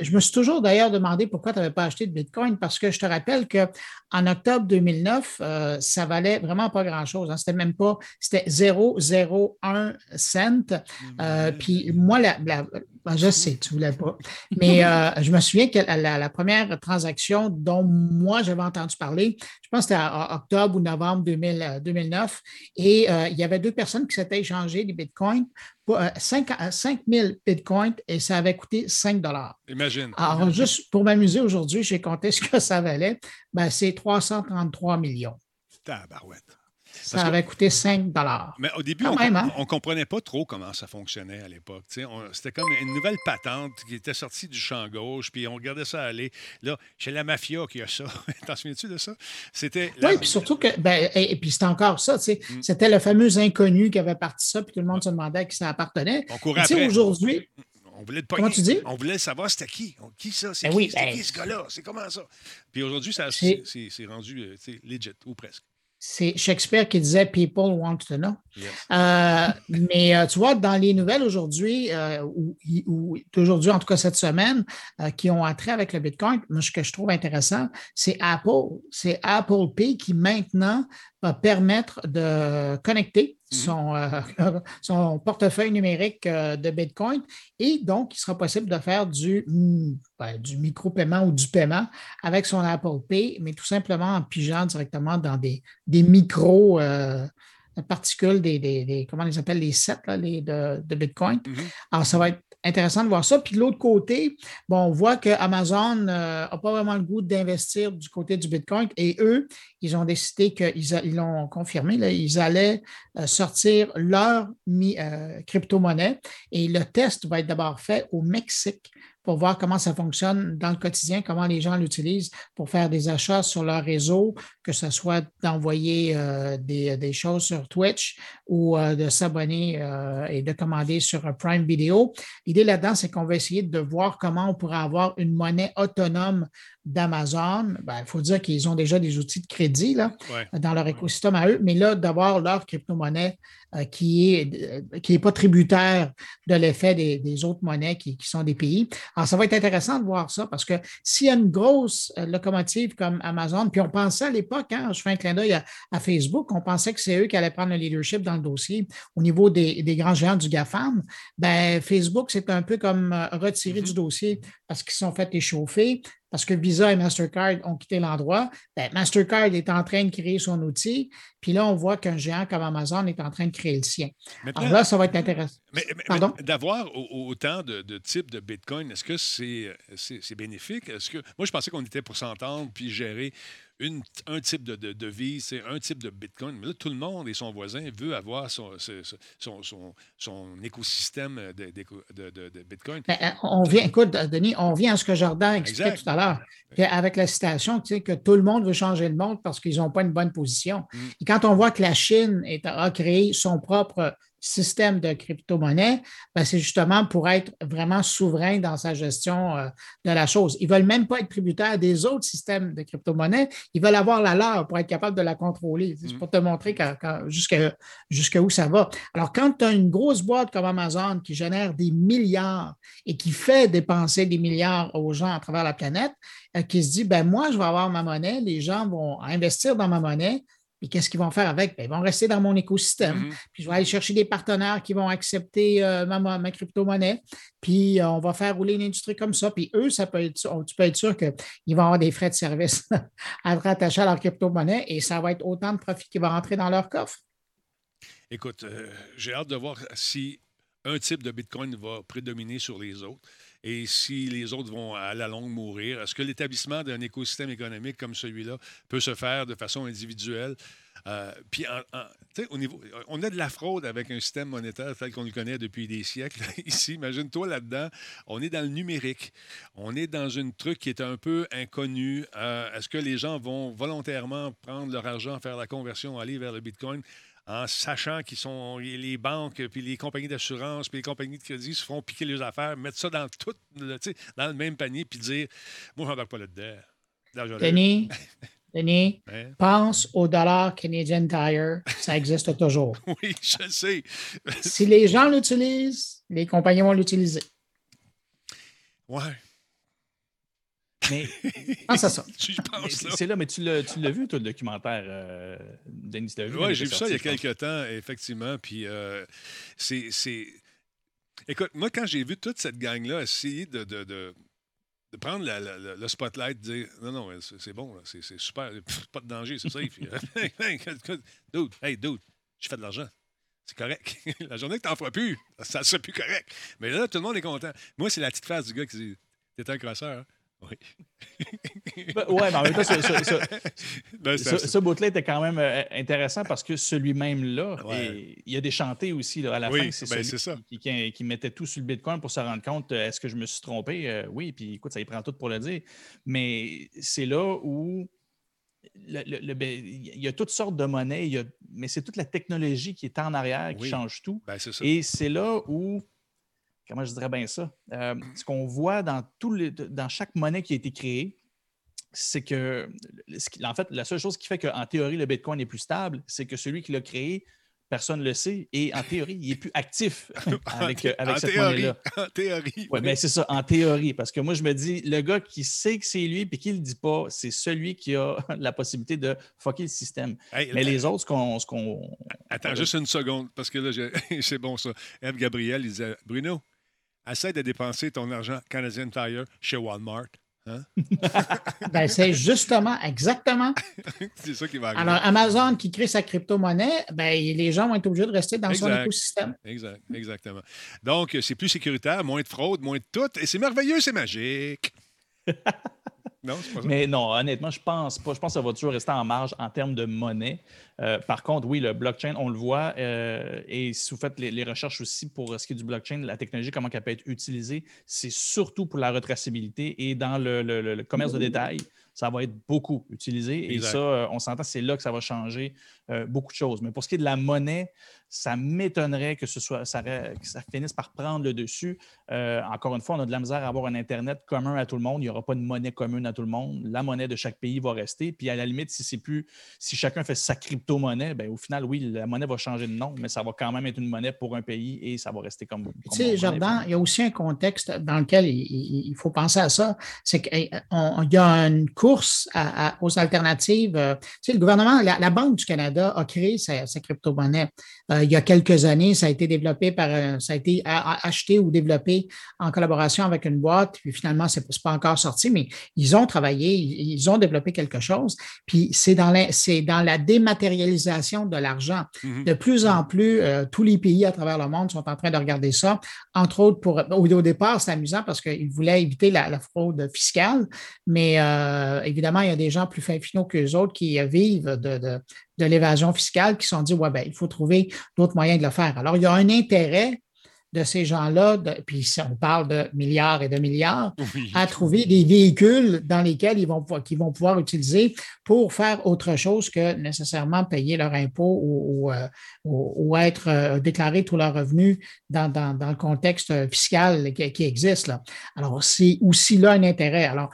je me suis toujours d'ailleurs demandé pourquoi tu n'avais pas acheté de Bitcoin, parce que je te rappelle qu'en octobre 2009, ça valait vraiment pas grand-chose. Hein. C'était même pas, c'était 0,01 cent. Mhm. puis moi, la, ben, je sais, tu ne voulais pas. Mais euh, je me souviens que la, première transaction dont moi j'avais entendu parler, je pense que c'était en octobre ou novembre 2009, euh, et euh, il y avait deux personnes qui s'étaient échangées des bitcoins pour 5, 000 bitcoins et ça avait coûté 5 Imagine. Alors, juste pour m'amuser aujourd'hui, j'ai compté ce que ça valait. Ben, c'est 333 millions. Tabarouette. Ça avait coûté 5 Mais au début, on ne hein? comprenait pas trop comment ça fonctionnait à l'époque. C'était comme une nouvelle patente qui était sortie du champ gauche, puis on regardait ça aller. Là, chez la mafia qui a ça. T'en souviens-tu de ça? C'était. Oui, puis surtout que. Ben, et, puis c'était encore ça. Mm. C'était le fameux inconnu qui avait parti ça, puis tout le monde se demandait à qui ça appartenait. On courait après. aujourd'hui. On voulait Comment tu dis? On voulait savoir c'était qui. Qui ça? C'est ben qui, ben qui ce gars-là? C'est comment ça? Puis aujourd'hui, c'est rendu euh, legit, ou presque c'est Shakespeare qui disait People want to know. Euh, mais euh, tu vois, dans les nouvelles aujourd'hui, euh, ou, aujourd'hui, en tout cas cette semaine, qui ont entré avec le Bitcoin, moi, ce que je trouve intéressant, c'est Apple. C'est Apple Pay qui maintenant va permettre de connecter mhm. son, euh, son portefeuille numérique euh, de Bitcoin et donc il sera possible de faire du, ben, du micro-paiement ou du paiement avec son Apple Pay, mais tout simplement en pigeant directement dans des, des micro euh, particules, des, des, comment on les appelle, les sets les de, Bitcoin. Mhm. Alors, ça va être intéressant de voir ça. Puis de l'autre côté, bon, on voit que Amazon n'a pas vraiment le goût d'investir du côté du Bitcoin et eux, ils ont décidé qu'ils l'ont confirmé, là, ils allaient euh, sortir leur euh, crypto-monnaie et le test va être d'abord fait au Mexique pour voir comment ça fonctionne dans le quotidien, comment les gens l'utilisent pour faire des achats sur leur réseau, que ce soit d'envoyer euh, des, choses sur Twitch ou de s'abonner et de commander sur Prime Video. L'idée là-dedans, c'est qu'on va essayer de voir comment on pourrait avoir une monnaie autonome d'Amazon, ben, il faut dire qu'ils ont déjà des outils de crédit là, dans leur écosystème à eux, mais là, d'avoir leur crypto-monnaie euh, qui n'est euh, qui est pas tributaire de l'effet des, autres monnaies qui, sont des pays. Alors, ça va être intéressant de voir ça parce que s'il y a une grosse euh, locomotive comme Amazon, puis on pensait à l'époque, hein, je fais un clin d'œil à, Facebook, on pensait que c'est eux qui allaient prendre le leadership dans le dossier au niveau des, grands géants du GAFAM. Ben, Facebook, c'est un peu comme mm-hmm. du dossier parce qu'ils sont fait échauffer parce que Visa et Mastercard ont quitté l'endroit. Ben, Mastercard est en train de créer son outil, puis là, on voit qu'un géant comme Amazon est en train de créer le sien. Alors là, ça va être intéressant. Mais, d'avoir autant de, types de Bitcoin, est-ce que c'est bénéfique? Est-ce que moi, je pensais qu'on était pour s'entendre puis gérer un type de, de, devise, c'est un type de Bitcoin. Mais là, tout le monde et son voisin veut avoir son, son, écosystème de, de Bitcoin. Ben, euh, on vient, écoute, Denis, on vient à ce que Jordan expliquait tout à l'heure, avec la citation, tu sais, que tout le monde veut changer le monde parce qu'ils n'ont pas une bonne position. Mm. Quand on voit que la Chine est, a créé son propre système de crypto-monnaie, ben, c'est justement pour être vraiment souverain dans sa gestion euh, de la chose. Ils ne veulent même pas être tributaires des autres systèmes de crypto-monnaie. Ils veulent avoir la leur pour être capable de la contrôler. C'est mm. pour te montrer jusqu'à où ça va. Alors, quand tu as une grosse boîte comme Amazon qui génère des milliards et qui fait dépenser des milliards aux gens à travers la planète, euh, qui se dit, ben moi, je vais avoir ma monnaie, les gens vont investir dans ma monnaie, Puis qu'est-ce qu'ils vont faire avec? Ben, ils vont rester dans mon écosystème. Mm-hmm. Puis je vais aller chercher des partenaires qui vont accepter euh, ma, crypto-monnaie. Puis euh, on va faire rouler une industrie comme ça. Puis eux, ça peut être, tu peux être sûr qu'ils vont avoir des frais de service à rattacher à leur crypto-monnaie et ça va être autant de profit qui va rentrer dans leur coffre. Écoute, euh, j'ai hâte de voir si un type de Bitcoin va prédominer sur les autres et si les autres vont à la longue mourir. Est-ce que l'établissement d'un écosystème économique comme celui-là peut se faire de façon individuelle? Euh, puis, au niveau, on a de la fraude avec un système monétaire tel qu'on le connaît depuis des siècles. Ici, imagine-toi là-dedans, on est dans le numérique. On est dans un truc qui est un peu inconnu. Euh, est-ce que les gens vont volontairement prendre leur argent, faire la conversion, aller vers le Bitcoin? En sachant qu'ils sont les banques, puis les compagnies d'assurance, puis les compagnies de crédit se font piquer les affaires, mettre ça dans tout, dans le même panier, puis dire Moi, je n'embarque pas là-dedans. Denis, Denis, pense au dollar Canadian Tire, ça existe toujours. oui, je sais. si les gens l'utilisent, les compagnies vont l'utiliser. Ouais. Mais ah, ça. C'est là, mais tu l'as vu, toi, le documentaire, euh, Denis, Oui, j'ai vu ça il y a quelques temps, effectivement. Puis euh, c'est. Écoute, moi, quand j'ai vu toute cette gang-là essayer de, de, de, de prendre la, le spotlight, de dire non, non, c'est bon, c'est super, pas de danger, c'est safe. dude, hey, dude, je fais de l'argent. C'est correct. la journée que tu n'en feras plus, ça ne sera plus correct. Mais là, tout le monde est content. Moi, c'est la petite face du gars qui dit T'es un crosseur. Hein? Oui. Ben, ouais, mais en même temps, ce, ce, ben, bout-là était quand même euh, intéressant parce que celui-même-là, il y a des chantés aussi à la fin. C'est ben, celui qui, qui, mettait tout sur le Bitcoin pour se rendre compte euh, est-ce que je me suis trompé? Euh, Oui, puis écoute, ça y prend tout pour le dire. Mais c'est là où il y a toutes sortes de monnaies, mais c'est toute la technologie qui est en arrière qui change tout. Et c'est là où comment je dirais bien ça? Euh, ce qu'on voit dans, tout dans chaque monnaie qui a été créée, c'est que, en fait, la seule chose qui fait qu'en théorie, le Bitcoin est plus stable, c'est que celui qui l'a créé, personne ne le sait, et en théorie, il est plus actif avec, avec cette monnaie-là. En théorie. Oui, mais c'est ça, en théorie. Parce que moi, je me dis, le gars qui sait que c'est lui et qui ne le dit pas, c'est celui qui a la possibilité de fucker le système. mais les autres, ce qu'on. Attends, juste une seconde, parce que là, c'est bon ça. Eve Gabriel, il disait Bruno, essaie de dépenser ton argent Canadian Tire chez Walmart. Hein? ben, c'est justement, exactement. c'est ça qui va arriver. Alors, Amazon qui crée sa crypto-monnaie, ben, les gens vont être obligés de rester dans son écosystème. Exact, exactement. Donc, c'est plus sécuritaire, moins de fraude, moins de tout, et c'est merveilleux, c'est magique. non, c'est pas ça. Mais non, honnêtement, je pense pas. Je pense que ça va toujours rester en marge en termes de monnaie. Euh, par contre, oui, le blockchain, on le voit. Euh, et si vous faites les, recherches aussi pour ce qui est du blockchain, la technologie, comment elle peut être utilisée, c'est surtout pour la retraçabilité et dans le, commerce de détail ça va être beaucoup utilisé. Et ça, euh, on s'entend, c'est là que ça va changer beaucoup de choses. Mais pour ce qui est de la monnaie, ça m'étonnerait que ce soit ça, que ça finisse par prendre le dessus. Euh, encore une fois, on a de la misère à avoir un Internet commun à tout le monde. Il n'y aura pas de monnaie commune à tout le monde. La monnaie de chaque pays va rester. Puis à la limite, si c'est plus, si chacun fait sa crypto-monnaie, ben, au final, oui, la monnaie va changer de nom, mais ça va quand même être une monnaie pour un pays et ça va rester comme. tu sais, Jordan, il y a aussi un contexte dans lequel il, faut penser à ça. C'est qu'il y a une course aux alternatives. Euh, tu sais, le gouvernement, la, Banque du Canada a créé sa, crypto-monnaie. Euh, euh, il y a quelques années, ça a été développé par, euh, ça a été acheté ou développé en collaboration avec une boîte, puis finalement, ce n'est pas encore sorti, mais ils ont travaillé, ils ont développé quelque chose, puis c'est dans la, c'est dans la dématérialisation de l'argent. Mm-hmm. De plus en plus, euh, tous les pays à travers le monde sont en train de regarder ça, entre autres pour, au, départ, c'est amusant parce qu'ils voulaient éviter la, fraude fiscale, mais évidemment, il y a des gens plus fins finaux qu'eux autres qui vivent de, de l'évasion fiscale qui se sont dit, ouais, ben, il faut trouver d'autres moyens de le faire. Alors, il y a un intérêt de ces gens-là, puis si on parle de milliards et de milliards, à trouver des véhicules dans lesquels ils vont, qu'ils vont pouvoir utiliser pour faire autre chose que nécessairement payer leur impôt ou, ou, euh, être euh, déclarer tous leurs revenus dans, le contexte fiscal qui, qui existe. Là. Alors, c'est aussi là un intérêt. Alors,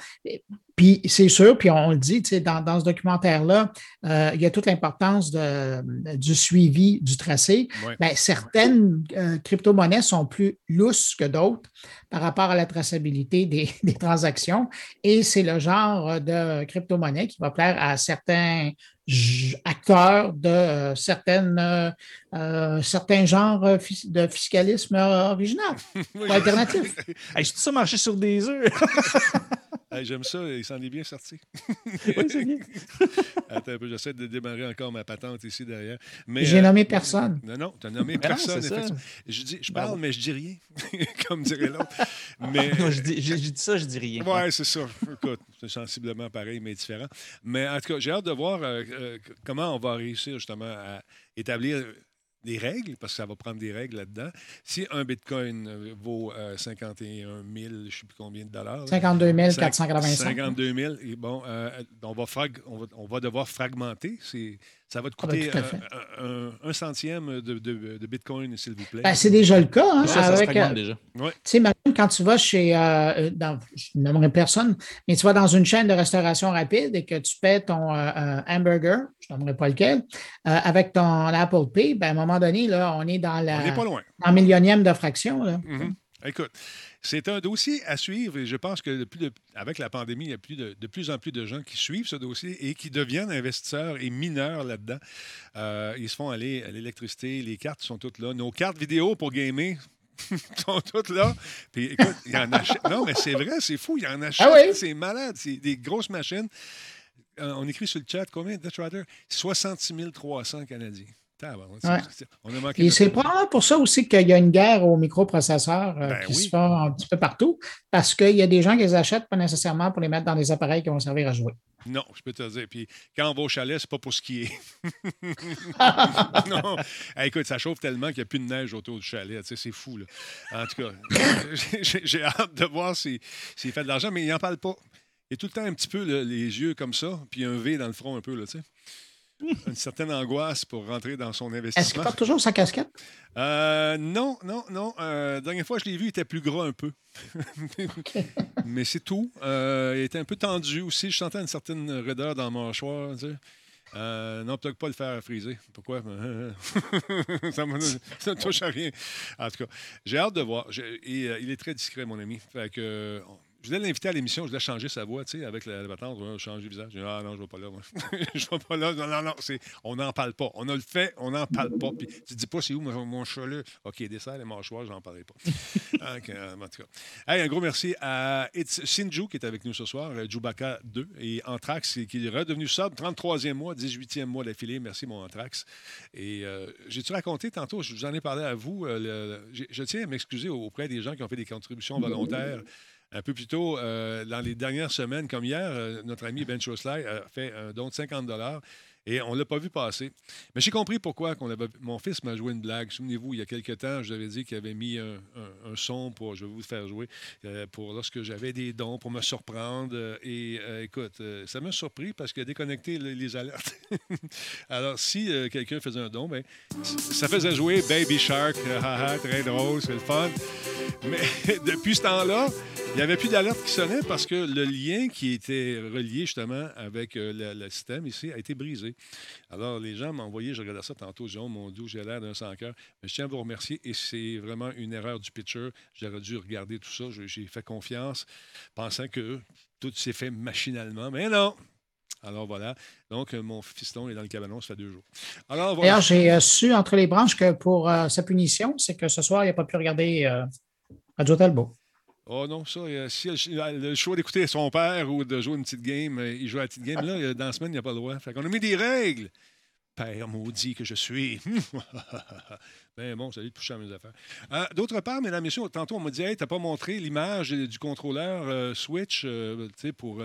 puis c'est sûr, puis on le dit, dans, dans ce documentaire-là, euh, il y a toute l'importance du suivi du tracé. Ben, certaines euh, crypto-monnaies sont plus lousses que d'autres par rapport à la traçabilité des, des transactions. Et c'est le genre de crypto-monnaie qui va plaire à certains acteurs de euh, certaines, euh, certains genres de fiscalisme original ou alternatif. hey, je ça marcher sur des œufs. J'aime ça, il s'en est bien sorti. oui, c'est bien. Attends un peu, j'essaie de démarrer encore ma patente ici derrière. J'ai nommé personne. Non, non, tu n'as nommé personne. je, dis, je parle, mais je dis rien, comme dirait l'autre. Mais... Non, je dis, je, dis, ça, je dis rien. Oui, c'est ça. Écoute, c'est sensiblement pareil, mais différent. Mais en tout cas, j'ai hâte de voir euh, comment on va réussir justement à établir des règles, parce que ça va prendre des règles là-dedans. Si un bitcoin euh, vaut 51 000, je ne sais plus combien de dollars. 52 485. 52 000, et bon, euh, on, va on, va, on, va, devoir fragmenter. Ça va te ah, ben, coûter un, un, centième de, de, Bitcoin, s'il vous plaît. Ben, c'est déjà le cas. Hein, ça, avec, ça déjà. Tu sais, quand tu vas chez, euh, dans, je n'aimerais personne, mais tu vas dans une chaîne de restauration rapide et que tu paies ton hamburger, je n'aimerais pas lequel, avec ton Apple Pay, ben, à un moment donné, là, on est dans la. On pas loin. En millionième de fraction. Là. Mm-hmm. Écoute, c'est un dossier à suivre et je pense que depuis avec la pandémie, il y a plus de, plus en plus de gens qui suivent ce dossier et qui deviennent investisseurs et mineurs là-dedans. Euh, ils se font aller à l'électricité, les cartes sont toutes là. Nos cartes vidéo pour gamer sont toutes là. Puis écoute, il y en achète. Non, mais c'est vrai, c'est fou, il y en achète. Ah c'est malade, c'est des grosses machines. Euh, on écrit sur le chat combien, Death Rider? 66 300 Canadiens. Et c'est probablement pour ça aussi qu'il y a une guerre aux microprocesseurs euh, ben qui se fait un petit peu partout, parce qu'il y a des gens qui les achètent pas nécessairement pour les mettre dans des appareils qui vont servir à jouer. Non, je peux te dire. Puis quand on va au chalet, c'est pas pour skier. non. écoute, ça chauffe tellement qu'il n'y a plus de neige autour du chalet. Tu sais, c'est fou. Là. En tout cas, j'ai hâte de voir s'il fait de l'argent, mais il n'en parle pas. Il a tout le temps un petit peu les yeux comme ça, puis un V dans le front un peu. Là, tu sais une certaine angoisse pour rentrer dans son investissement. Est-ce qu'il porte toujours sa casquette? Euh, non, non, non. Euh, la dernière fois que je l'ai vu, il était plus gras un peu. Mais c'est tout. Euh, il était un peu tendu aussi. Je sentais une certaine raideur dans mon mâchoire. Tu non, peut-être pas le faire friser. Pourquoi? ça ne touche à rien. En tout cas, j'ai hâte de voir. Et, il est très discret, mon ami. Fait que, je voulais l'inviter à l'émission, je voulais changer sa voix, tu sais, avec la, la changer changer le visage. Je dis, ah non, je ne vais pas là, moi. je vais pas là. Non, non, non, on n'en parle pas. On a le fait, on n'en parle pas. Puis tu dis pas, c'est où mon, mon là? OK, dessert, les mâchoires, je n'en parlerai pas. Euh, en tout cas. Hey, un gros merci à It's Sinju qui est avec nous ce soir, euh, Jubaka 2, et Anthrax qui est redevenu sub, 33e mois, 18e mois d'affilée. Merci, mon Anthrax. Et euh, j'ai-tu raconté tantôt, je vous en ai parlé à vous, je tiens à m'excuser auprès des gens qui ont fait des contributions volontaires. Un peu plus tôt, euh, dans les dernières semaines, comme hier, euh, notre ami Ben Chosley a fait un don de 50 et on ne l'a pas vu passer. Mais j'ai compris pourquoi. Qu'on avait... Mon fils m'a joué une blague. Souvenez-vous, il y a quelques temps, je lui avais dit qu'il avait mis un, son pour, je vais vous faire jouer, euh, pour lorsque j'avais des dons, pour me surprendre. Et écoute, ça m'a surpris parce qu'il a déconnecté les, alertes. Alors, si quelqu'un faisait un don, ben, ça faisait jouer Baby Shark. très drôle, c'est le fun. Mais depuis ce temps-là, il n'y avait plus d'alerte qui sonnait parce que le lien qui était relié justement avec euh, le, système ici a été brisé. Alors, les gens m'ont envoyé, je regardais ça tantôt, ils mon Dieu, j'ai l'air d'un sans cœur. Mais je tiens à vous remercier et c'est vraiment une erreur du pitcher. J'aurais dû regarder tout ça. J'ai fait confiance, pensant que tout s'est fait machinalement. Mais non! Alors voilà. Donc, euh, mon fiston est dans le cabanon, ça fait deux jours. Alors, D'ailleurs, j'ai euh, su entre les branches que pour sa punition, c'est que ce soir, il n'a pas pu regarder Radio Talbot. Oh non, ça, euh, si le choix d'écouter son père ou de jouer une petite game, euh, il joue à la petite game. Là, dans la semaine, il n'y a pas le droit. Fait qu'on a mis des règles. Père maudit que je suis. ben bon, ça lui toucher à mes affaires. Euh, d'autre part, mesdames, messieurs, tantôt on m'a dit Hey, t'as pas montré l'image du contrôleur euh, Switch euh, pour,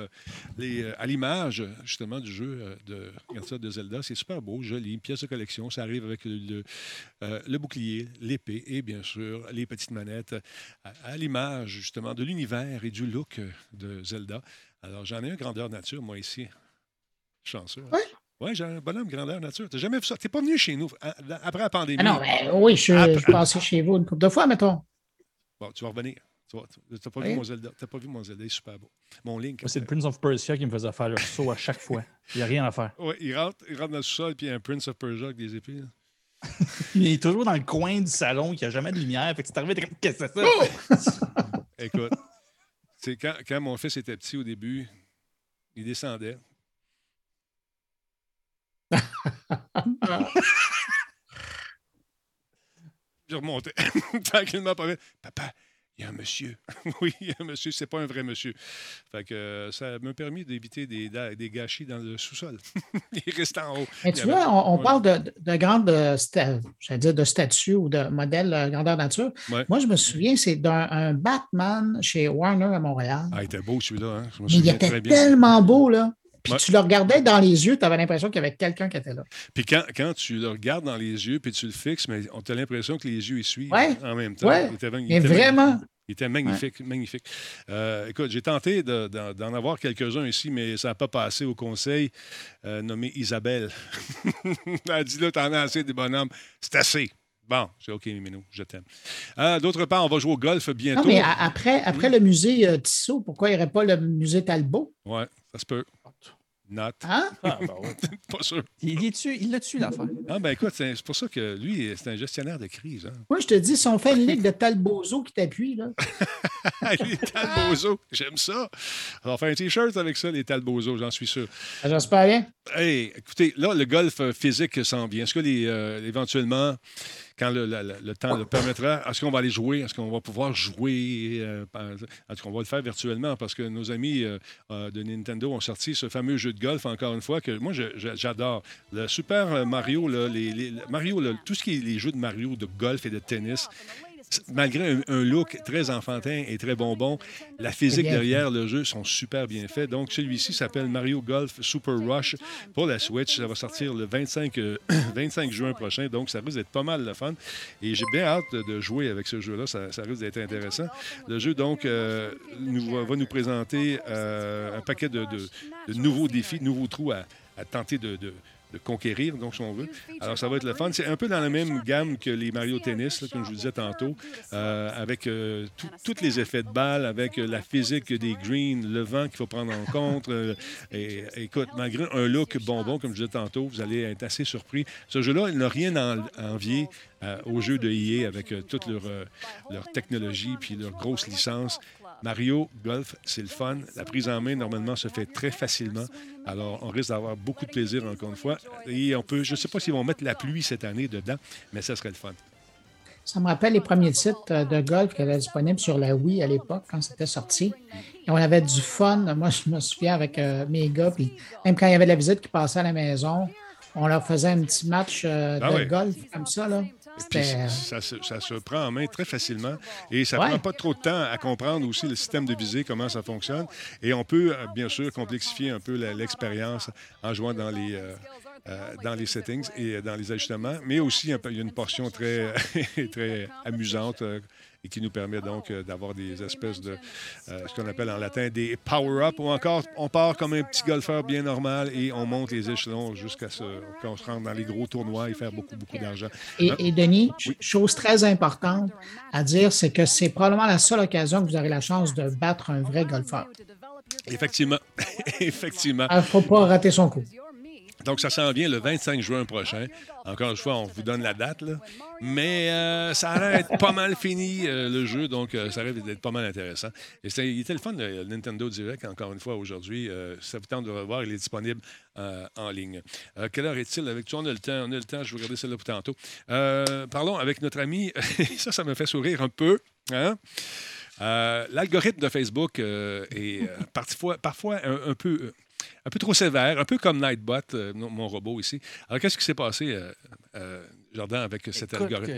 les, à l'image, justement, du jeu de, de Zelda. C'est super beau, joli, pièce de collection. Ça arrive avec le, bouclier, l'épée et bien sûr les petites manettes à, l'image, justement, de l'univers et du look de Zelda. Alors, j'en ai un grandeur nature, moi, ici. Chanceux. Oui. Oui, j'ai un bonhomme grandeur nature. Tu n'as jamais vu ça? Tu n'es pas venu chez nous après la pandémie. Ah non, ben, oui, je, suis passé chez vous une couple de fois, mettons. Bon, tu vas revenir. Tu n'as pas, vu mon Zelda. Tu pas vu mon Zelda, il est super beau. Mon Link. C'est le Prince of Persia qui me faisait faire le saut à chaque fois. Il n'y a rien à faire. Oui, il rentre, il rentre dans le sous-sol, puis il y a un Prince of Persia avec des épées. il est toujours dans le coin du salon, il n'y a jamais de lumière. Fait que c'est arrivé, comme, qu'est-ce que c'est ça? Oh! Écoute, quand, quand mon fils était petit au début, il descendait. Je remontais tranquillement. Papa, il y a un monsieur. oui, il y a un monsieur, c'est pas un vrai monsieur. Fait que euh, ça m'a permis d'éviter des, des, gâchis dans le sous-sol. il reste en haut. Mais tu vois, on, parle de, de grandes, euh, dire de statues ou de modèles euh, grandeur nature. Moi, je me souviens, c'est d'un Batman chez Warner à Montréal. Ah, il était beau celui-là. Hein? il était tellement beau, là. Puis tu le regardais dans les yeux, tu avais l'impression qu'il y avait quelqu'un qui était là. Puis quand, quand, tu le regardes dans les yeux, puis tu le fixes, mais on a l'impression que les yeux y suivent en même temps. Ouais. Il était, mais vraiment. Il était magnifique, magnifique. Euh, écoute, j'ai tenté d'en avoir quelques-uns ici, mais ça n'a pas passé au conseil euh, nommé Isabelle. Elle a dit là, t'en as assez des bonhommes. C'est assez. Bon, c'est OK, Mimino, je t'aime. Euh, d'autre part, on va jouer au golf bientôt. Non, mais après, après le musée Tissot, pourquoi il n'y aurait pas le musée Talbot? Oui, ça se peut. Not. Hein? Ah, ben pas sûr. Il l'a tué, l'affaire. Ah, ben écoute, c'est pour ça que lui, c'est un gestionnaire de crise. Hein. Oui, je te dis, si on fait une ligue de Talbozo qui t'appuie, là. les Talbozo, j'aime ça. On va faire un T-shirt avec ça, les Talbozo, j'en suis sûr. Ah, j'espère bien? Hey, écoutez, là, le golf physique s'en vient. Est-ce que les, euh, éventuellement, quand le, temps le permettra, est-ce qu'on va aller jouer? Est-ce qu'on va pouvoir jouer? Euh, est-ce qu'on va le faire virtuellement? Parce que nos amis euh, euh, de Nintendo ont sorti ce fameux jeu de golf, encore une fois, que moi, j'adore. Le Super Mario, les, Mario tout ce qui est les jeux de Mario, de golf et de tennis, malgré un, look très enfantin et très bonbon, la physique derrière le jeu sont super bien faits. Donc, celui-ci s'appelle Mario Golf Super Rush pour la Switch. Ça va sortir le 25, 25 euh, juin prochain. Donc, ça risque d'être pas mal de fun. Et j'ai bien hâte de jouer avec ce jeu-là. Ça, risque d'être intéressant. Le jeu, donc, euh, nous, va nous présenter euh, un paquet de, nouveaux défis, de nouveaux trous à, tenter de de conquérir, donc, si on veut. Alors, ça va être le fun. C'est un peu dans la même gamme que les Mario Tennis, comme je vous disais tantôt, euh, avec euh, tous les effets de balle, avec euh, la physique des greens, le vent qu'il faut prendre en compte. et, écoute, malgré un look bonbon, comme je disais tantôt, vous allez être assez surpris. Ce jeu-là, il n'a rien à envier au jeu de EA avec toute leur, leur technologie puis leur grosse licence. Mario Golf, c'est le fun. La prise en main, normalement, se fait très facilement. Alors, on risque d'avoir beaucoup de plaisir, encore une fois. Et on peut, je ne sais pas s'ils vont mettre la pluie cette année dedans, mais ça serait le fun. Ça me rappelle les premiers titres euh, de golf qui étaient disponibles sur la Wii à l'époque, quand c'était sorti. Et on avait du fun. Moi, je me souviens avec euh, mes gars, puis même quand il y avait de la visite qui passait à la maison, on leur faisait un petit match euh, ah de golf comme ça. Là. Ça, se, prend en main très facilement et ça ne prend pas trop de temps à comprendre aussi le système de visée, comment ça fonctionne. Et on peut, euh, bien sûr, complexifier un peu l'expérience en jouant dans les, euh, dans les settings et dans les ajustements, mais aussi il y a une portion très, très amusante et qui nous permet donc euh, d'avoir des espèces de euh, ce qu'on appelle en latin des power-up ou encore on part comme un petit golfeur bien normal et on monte les échelons jusqu'à ce qu'on se rende dans les gros tournois et faire beaucoup, beaucoup d'argent. Et, hein? Denis, chose très importante à dire, c'est que c'est probablement la seule occasion que vous aurez la chance de battre un vrai golfeur. Effectivement. Effectivement. Il ne faut pas rater son coup. Donc, ça s'en vient le 25 juin prochain. Encore une fois, on vous donne la date. Là. Mais euh, ça a l'air d'être pas mal fini, euh, le jeu. Donc, euh, ça risque d'être pas mal intéressant. Et il était le fun, le Nintendo Direct, encore une fois, aujourd'hui. ça vous tente de revoir. Il est disponible en ligne. quelle heure est-il avec toi? On a le temps. On a le temps. Je vais regarder celle-là pour tantôt. parlons avec notre ami. ça, ça me fait sourire un peu. Hein? L'algorithme de Facebook est parfois, parfois un peu un peu trop sévère, un peu comme Nightbot, euh, mon robot ici. Alors, qu'est-ce qui s'est passé, euh, euh, Jordan, avec cet algorithme?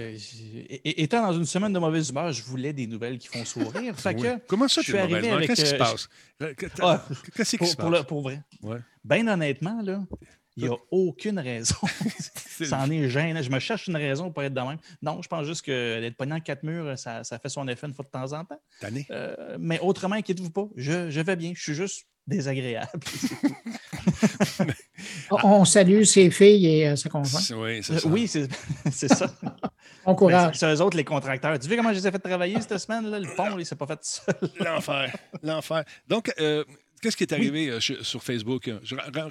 étant dans une semaine de mauvaise humeur, je voulais des nouvelles qui font sourire. Comment ça, tu es mauvaise humeur? Qu'est-ce qui se passe? Ah, qu'est-ce qui se passe? Pour, vrai. Bien honnêtement, là, il n'y a aucune raison. ça en est gênant. Je me cherche une raison pour être de même. Non, je pense juste que d'être pogné en quatre murs, ça, fait son effet une fois de temps en temps. mais autrement, inquiétez-vous pas. Je, je, vais bien. Je suis juste désagréable. On salue ses filles et euh, sa conjointe. Oui, c'est ça. Oui, c'est ça. On courage. C'est eux autres, les contracteurs. Tu vois comment je les ai fait travailler cette semaine? Là? Le pont, il s'est pas fait seul. L'enfer. L'enfer. Donc, euh, Qu'est-ce qui est arrivé euh, sur Facebook?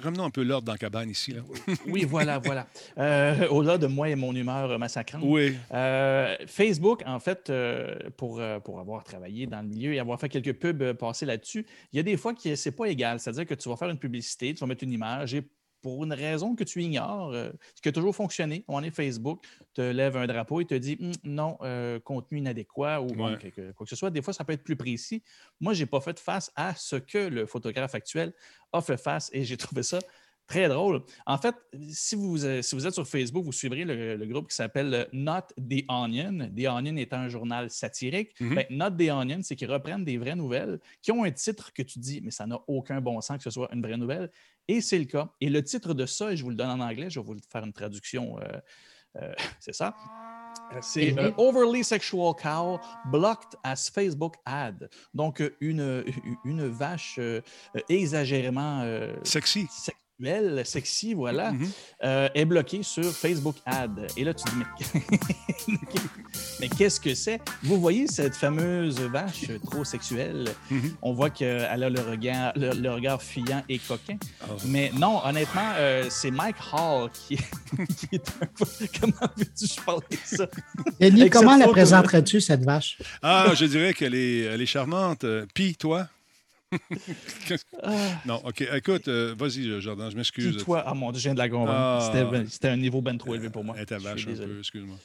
Remenons un peu l'ordre dans la cabane ici. Là. oui, voilà, voilà. Euh, Au-delà de moi et mon humeur massacrante. Oui. Euh, Facebook, en fait, pour, pour avoir travaillé dans le milieu et avoir fait quelques pubs passés là-dessus, il y a des fois que c'est pas égal. C'est-à-dire que tu vas faire une publicité, tu vas mettre une image et pour une raison que tu ignores, euh, ce qui a toujours fonctionné, on est Facebook, te lève un drapeau et te dit hum, non, euh, contenu inadéquat ou quoi que ce soit. Des fois, ça peut être plus précis. Moi, je n'ai pas fait face à ce que le photographe actuel a fait face et j'ai trouvé ça très drôle. En fait, si vous, euh, si vous êtes sur Facebook, vous suivrez le, groupe qui s'appelle Not the Onion. The Onion étant un journal satirique. Ben, Not the Onion, c'est qu'ils reprennent des vraies nouvelles qui ont un titre que tu dis, mais ça n'a aucun bon sens que ce soit une vraie nouvelle. Et c'est le cas. Et le titre de ça, et je vous le donne en anglais, je vais vous faire une traduction, euh, euh, c'est ça? C'est Overly Sexual Cow Blocked as Facebook Ad. Donc, une, une vache exagérément sexy sexy, voilà, mm-hmm. euh, est bloqué sur Facebook Ad. Et là, tu dis, mais, mais qu'est-ce que c'est? Vous voyez cette fameuse vache trop sexuelle? Mm-hmm. On voit qu'elle a le regard, le, regard fuyant et coquin. Ah. Mais non, honnêtement, euh, c'est Mike Hall qui, est un Comment veux-tu je parler de ça? Elie, comment la présenterais-tu, cette vache? Ah, je dirais qu'elle est, elle est charmante. Puis, toi? non, OK. Écoute, euh, vas-y, Jordan, je m'excuse. Toi, ah mon Dieu, je viens de la convaincre. Ah. Ben, c'était un niveau ben trop élevé pour moi. Elle vache un peu, excuse-moi.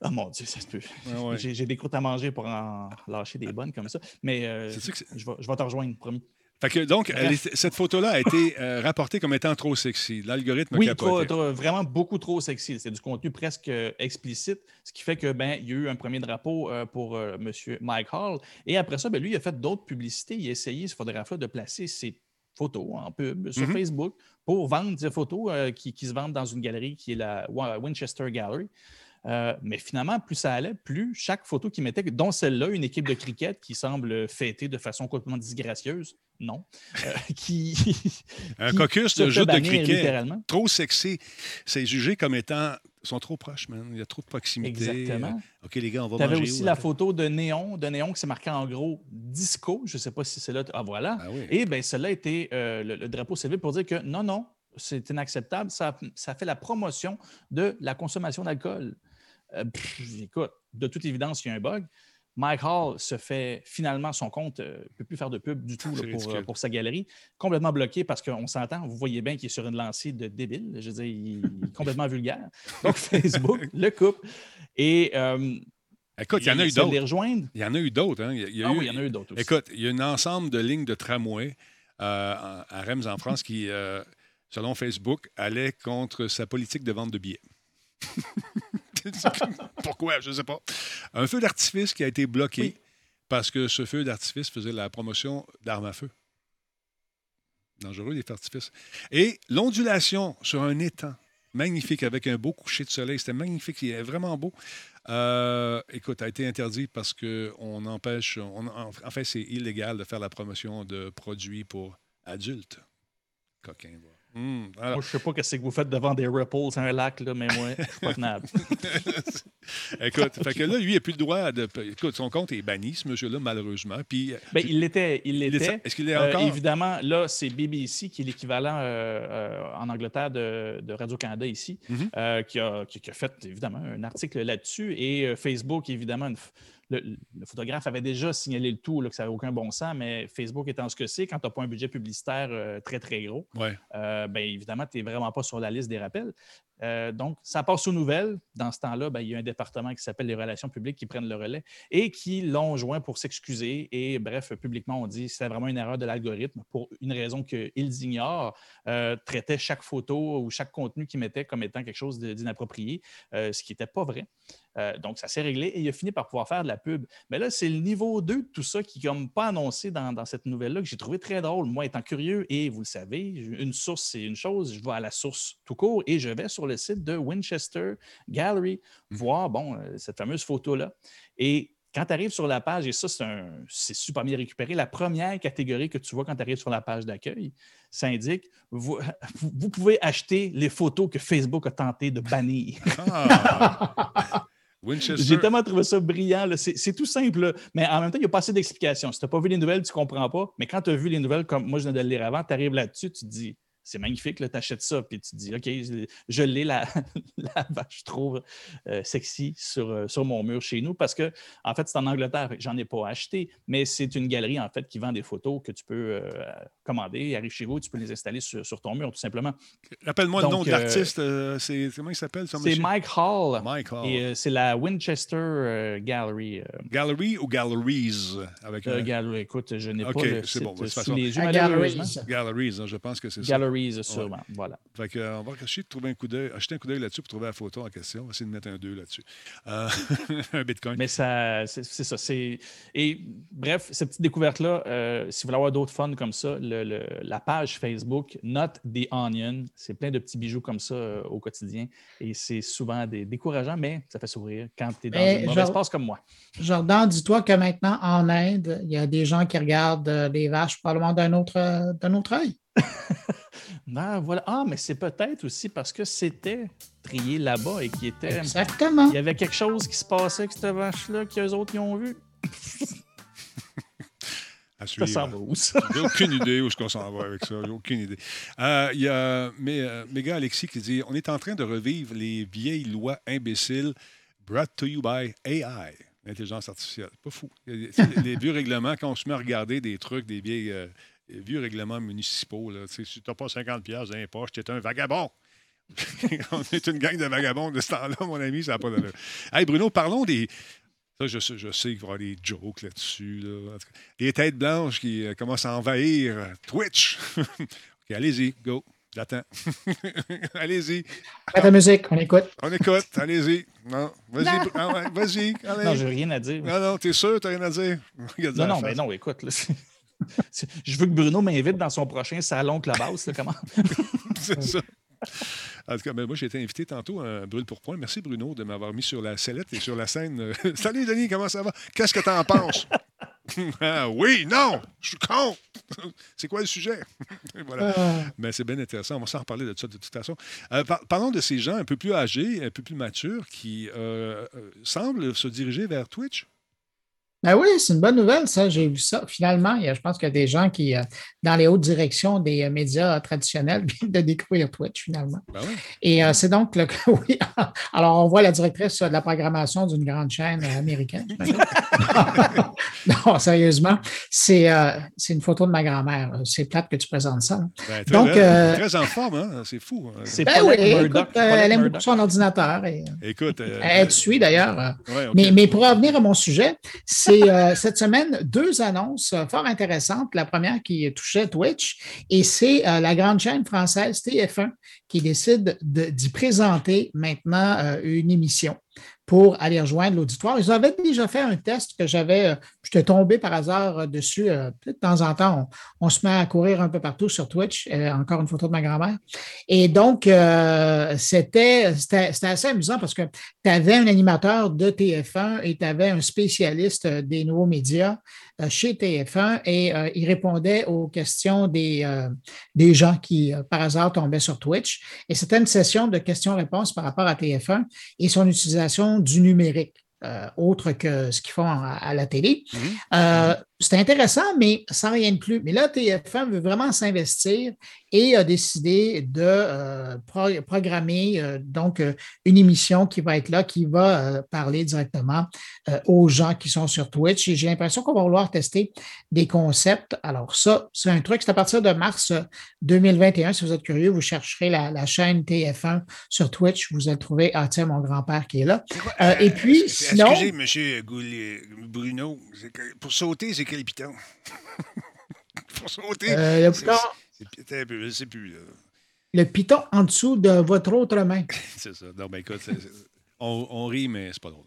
Ah mon Dieu, ça se peut. Ah j'ai des croûtes à manger pour en lâcher des bonnes comme ça. Mais euh, je, vais, je vais te rejoindre, promis donc, cette photo-là a été euh, rapportée comme étant trop sexy. L'algorithme Oui, vraiment beaucoup trop sexy. C'est du contenu presque euh, explicite, ce qui fait que ben, il y a eu un premier drapeau euh, pour M. Mike Hall. Et après ça, ben, lui, il a fait d'autres publicités. Il a essayé, ce photographe-là, de placer ses photos en pub sur mm-hmm. Facebook pour vendre des photos qui, qui, se vendent dans une galerie qui est la Winchester Gallery. Euh, mais finalement, plus ça allait, plus chaque photo qu'il mettait, dont celle-là, une équipe de cricket qui semble fêter de façon complètement disgracieuse, non, euh, qui, Un caucus de jeu de cricket trop sexy, c'est jugé comme étant ils sont trop proches, man. Il y a trop de proximité. Exactement. OK, les gars, on va manger. Aussi la photo de Néon, de Néon qui s'est marqué en gros disco. Je ne sais pas si c'est là. Ah, voilà. Ah Et bien, celle-là était euh, le, le, drapeau civil pour dire que non, non, c'est inacceptable. Ça, ça fait la promotion de la consommation d'alcool. Euh, écoute, de toute évidence, il y a un bug. Mike Hall se fait finalement son compte, ne euh, peut plus faire de pub du tout pour, euh, pour, sa galerie, complètement bloqué parce qu'on s'entend, vous voyez bien qu'il est sur une lancée de débile, je veux dire, il est complètement vulgaire. Donc Facebook le coupe. Et Écoute, il y en a eu d'autres. Il y en a eu d'autres. Hein? Il y a ah oui, il y en a eu d'autres aussi. Écoute, il y a un ensemble de lignes de tramway à Reims en France qui, selon Facebook, allait contre sa politique de vente de billets. Pourquoi? Je ne sais pas. Un feu d'artifice qui a été bloqué parce que ce feu d'artifice faisait la promotion d'armes à feu. Dangereux, les feux d'artifice. Et l'ondulation sur un étang, magnifique, avec un beau coucher de soleil. C'était magnifique, il est vraiment beau. Euh, écoute, a été interdit parce qu'on empêche, en fait, c'est illégal de faire la promotion de produits pour adultes. Coquin, voilà. Hmm, moi, je sais pas ce que vous faites devant des ripples à un lac, là, mais moi, je suis pas tenable. Écoute, fait que là, lui, il n'a plus le droit de. Écoute, son compte est banni, ce monsieur-là, malheureusement. Puis, euh, ben, il l'était. Il l'était. Est-ce qu'il est encore? Euh, évidemment, là, c'est BBC, qui est l'équivalent euh, en Angleterre de, de Radio-Canada ici, mm-hmm. qui, a, qui, a, fait, évidemment, un article là-dessus. Et Facebook, évidemment, une le, photographe avait déjà signalé le tout, que ça n'avait aucun bon sens, mais Facebook étant ce que c'est, quand tu n'as pas un budget publicitaire euh, très, très gros, euh, ben, évidemment, tu n'es vraiment pas sur la liste des rappels. Euh, donc, ça passe aux nouvelles. Dans ce temps-là, ben, il y a un département qui s'appelle les relations publiques qui prennent le relais et qui l'ont joint pour s'excuser. Et bref, publiquement, on dit que c'était vraiment une erreur de l'algorithme pour une raison qu'ils ignorent, euh, traitaient chaque photo ou chaque contenu qu'ils mettaient comme étant quelque chose d'inapproprié, euh, ce qui n'était pas vrai. Donc, ça s'est réglé et il a fini par pouvoir faire de la pub. Mais là, c'est le niveau 2 de tout ça qui n'est comme pas annoncé dans, dans cette nouvelle-là que j'ai trouvé très drôle. Moi, étant curieux, et vous le savez, une source, c'est une chose, je vais à la source tout court et je vais sur le site de Winchester Gallery, mmh. voir bon, euh, cette fameuse photo-là. Et quand tu arrives sur la page, et ça, c'est super bien récupéré, la première catégorie que tu vois quand tu arrives sur la page d'accueil, ça indique vous, vous, pouvez acheter les photos que Facebook a tenté de bannir. Ah. J'ai tellement trouvé ça brillant. C'est tout simple, mais en même temps, il n'y a pas assez d'explications. Si tu n'as pas vu les nouvelles, tu ne comprends pas. Mais quand tu as vu les nouvelles, comme moi je viens de le lire avant, tu arrives là-dessus, tu te dis c'est magnifique, tu achètes ça, puis tu te dis, OK, je l'ai, la, la vache, je trouve euh, sexy sur, euh, sur mon mur chez nous, parce que, en fait, c'est en Angleterre, j'en ai pas acheté, mais c'est une galerie, en fait, qui vend des photos que tu peux euh, commander, arrive chez vous, tu peux les installer sur, ton mur, tout simplement. Rappelle-moi le nom de l'artiste, c'est, comment il s'appelle? C'est Mike Hall. Mike Hall. Et c'est la Winchester Gallery. Gallery ou Galleries? Avec Gallery, écoute, je n'ai pas le site bon, sous les yeux, Galleries. Galleries, hein, je pense que c'est ça. Voilà. Fait que, euh, on va essayer de trouver un coup d'œil, acheter un coup d'œil là-dessus pour trouver la photo en question. On va essayer de mettre un 2 là-dessus. Euh, un Bitcoin. Mais ça, c'est ça. Et bref, cette petite découverte-là, euh, si vous voulez avoir d'autres fun comme ça, le, la page Facebook Not the Onion, c'est plein de petits bijoux comme ça au quotidien. Et c'est souvent des, décourageant, mais ça fait sourire quand tu es dans un mauvais espace comme moi. Jordan, dis-toi que maintenant, en Inde, il y a des gens qui regardent les vaches probablement d'un autre, d'un autre œil. Ah, voilà. Ah, mais c'est peut-être aussi parce que c'était trié là-bas et qui était. Exactement. Il y avait quelque chose qui se passait avec cette vache-là qu'eux autres y ont vu. à suivre. Ça s'en va où, ça? J'ai aucune idée où est-ce qu'on s'en va avec ça. J'ai aucune idée. Euh, il y a méga Alexis qui dit On est en train de revivre les vieilles lois imbéciles brought to you by AI, l'intelligence artificielle. Pas fou. Les vieux règlements, quand on se met à regarder des trucs, des vieilles. Euh, vieux règlements municipaux. Là. Si tu n'as pas 50 dans les poches, tu es un vagabond. On est une gang de vagabonds de ce temps-là, mon ami, ça n'a pas de. Hey, Bruno, parlons des. Ça, je, sais, je sais qu'il va y avoir des jokes là-dessus. Les têtes blanches qui euh, commencent à envahir euh, Twitch. OK, allez-y, go. J'attends. allez-y. Faites la musique, on écoute. On écoute, allez-y. Non, vas-y. Ah vas-y. Non, j'ai rien à dire. Non, non, t'es sûr, t'as rien à dire? non, non, mais non, écoute. Là, je veux que Bruno m'invite dans son prochain salon Clubhouse. comment? c'est ça. En tout cas, ben, moi, j'ai été invité tantôt à Brûle pour Point. Merci, Bruno, de m'avoir mis sur la sellette et sur la scène. Salut, Denis, comment ça va? Qu'est-ce que tu en penses? ah, oui, non, je suis con. c'est quoi le sujet? voilà. Ah. Mais c'est bien intéressant. On va s'en reparler de ça de toute façon. Euh, parlons de ces gens un peu plus âgés, un peu plus matures qui euh, euh, semblent se diriger vers Twitch. Ben oui, c'est une bonne nouvelle, ça. J'ai vu ça. Finalement, je pense qu'il y a des gens qui, euh, dans les hautes directions des euh, médias traditionnels, viennent de découvrir Twitch, finalement. Ben oui. Et euh, c'est donc le. Oui. Alors, on voit la directrice de la programmation d'une grande chaîne américaine. non, sérieusement, c'est une photo de ma grand-mère. C'est plate que tu présentes ça. Ben, donc, très en forme, hein? C'est fou. Hein. Ben oui, écoute, elle aime beaucoup son ordinateur. Et, écoute. elle te suit, d'ailleurs. mais, mais pour revenir à mon sujet, euh, cette semaine deux annonces fort intéressantes. La première qui touchait Twitch et c'est euh, la grande chaîne française TF1 qui décide d'y présenter maintenant euh, une émission pour aller rejoindre l'auditoire. Ils avaient déjà fait un test que j'avais, euh, j'étais tombé par hasard euh, dessus. Euh, de temps en temps, on, se met à courir un peu partout sur Twitch. encore une photo de ma grand-mère. Et donc, c'était, c'était assez amusant parce que tu avais un animateur de TF1 et tu avais un spécialiste des nouveaux médias chez TF1 et il répondait aux questions des, des gens qui, par hasard, tombaient sur Twitch. Et c'était une session de questions-réponses par rapport à TF1 et son utilisation du numérique. Euh, autre que ce qu'ils font à, la télé. Mhm. C'est intéressant, mais sans rien de plus. Mais là, TF1 veut vraiment s'investir et a décidé de euh, programmer euh, donc euh, une émission qui va être là, qui va parler directement aux gens qui sont sur Twitch. Et j'ai l'impression qu'on va vouloir tester des concepts. Alors ça, c'est un truc, c'est à partir de mars 2021. Si vous êtes curieux, vous chercherez la, chaîne TF1 sur Twitch. Vous allez trouver, ah tiens, mon grand-père qui est là. et puis, sinon... Excusez, M. Bruno, pour sauter, c'est quel pour sauter... le je sais plus. Le piton en dessous de votre autre main. c'est ça. Non, ben écoute, on, on, rit, mais c'est pas drôle.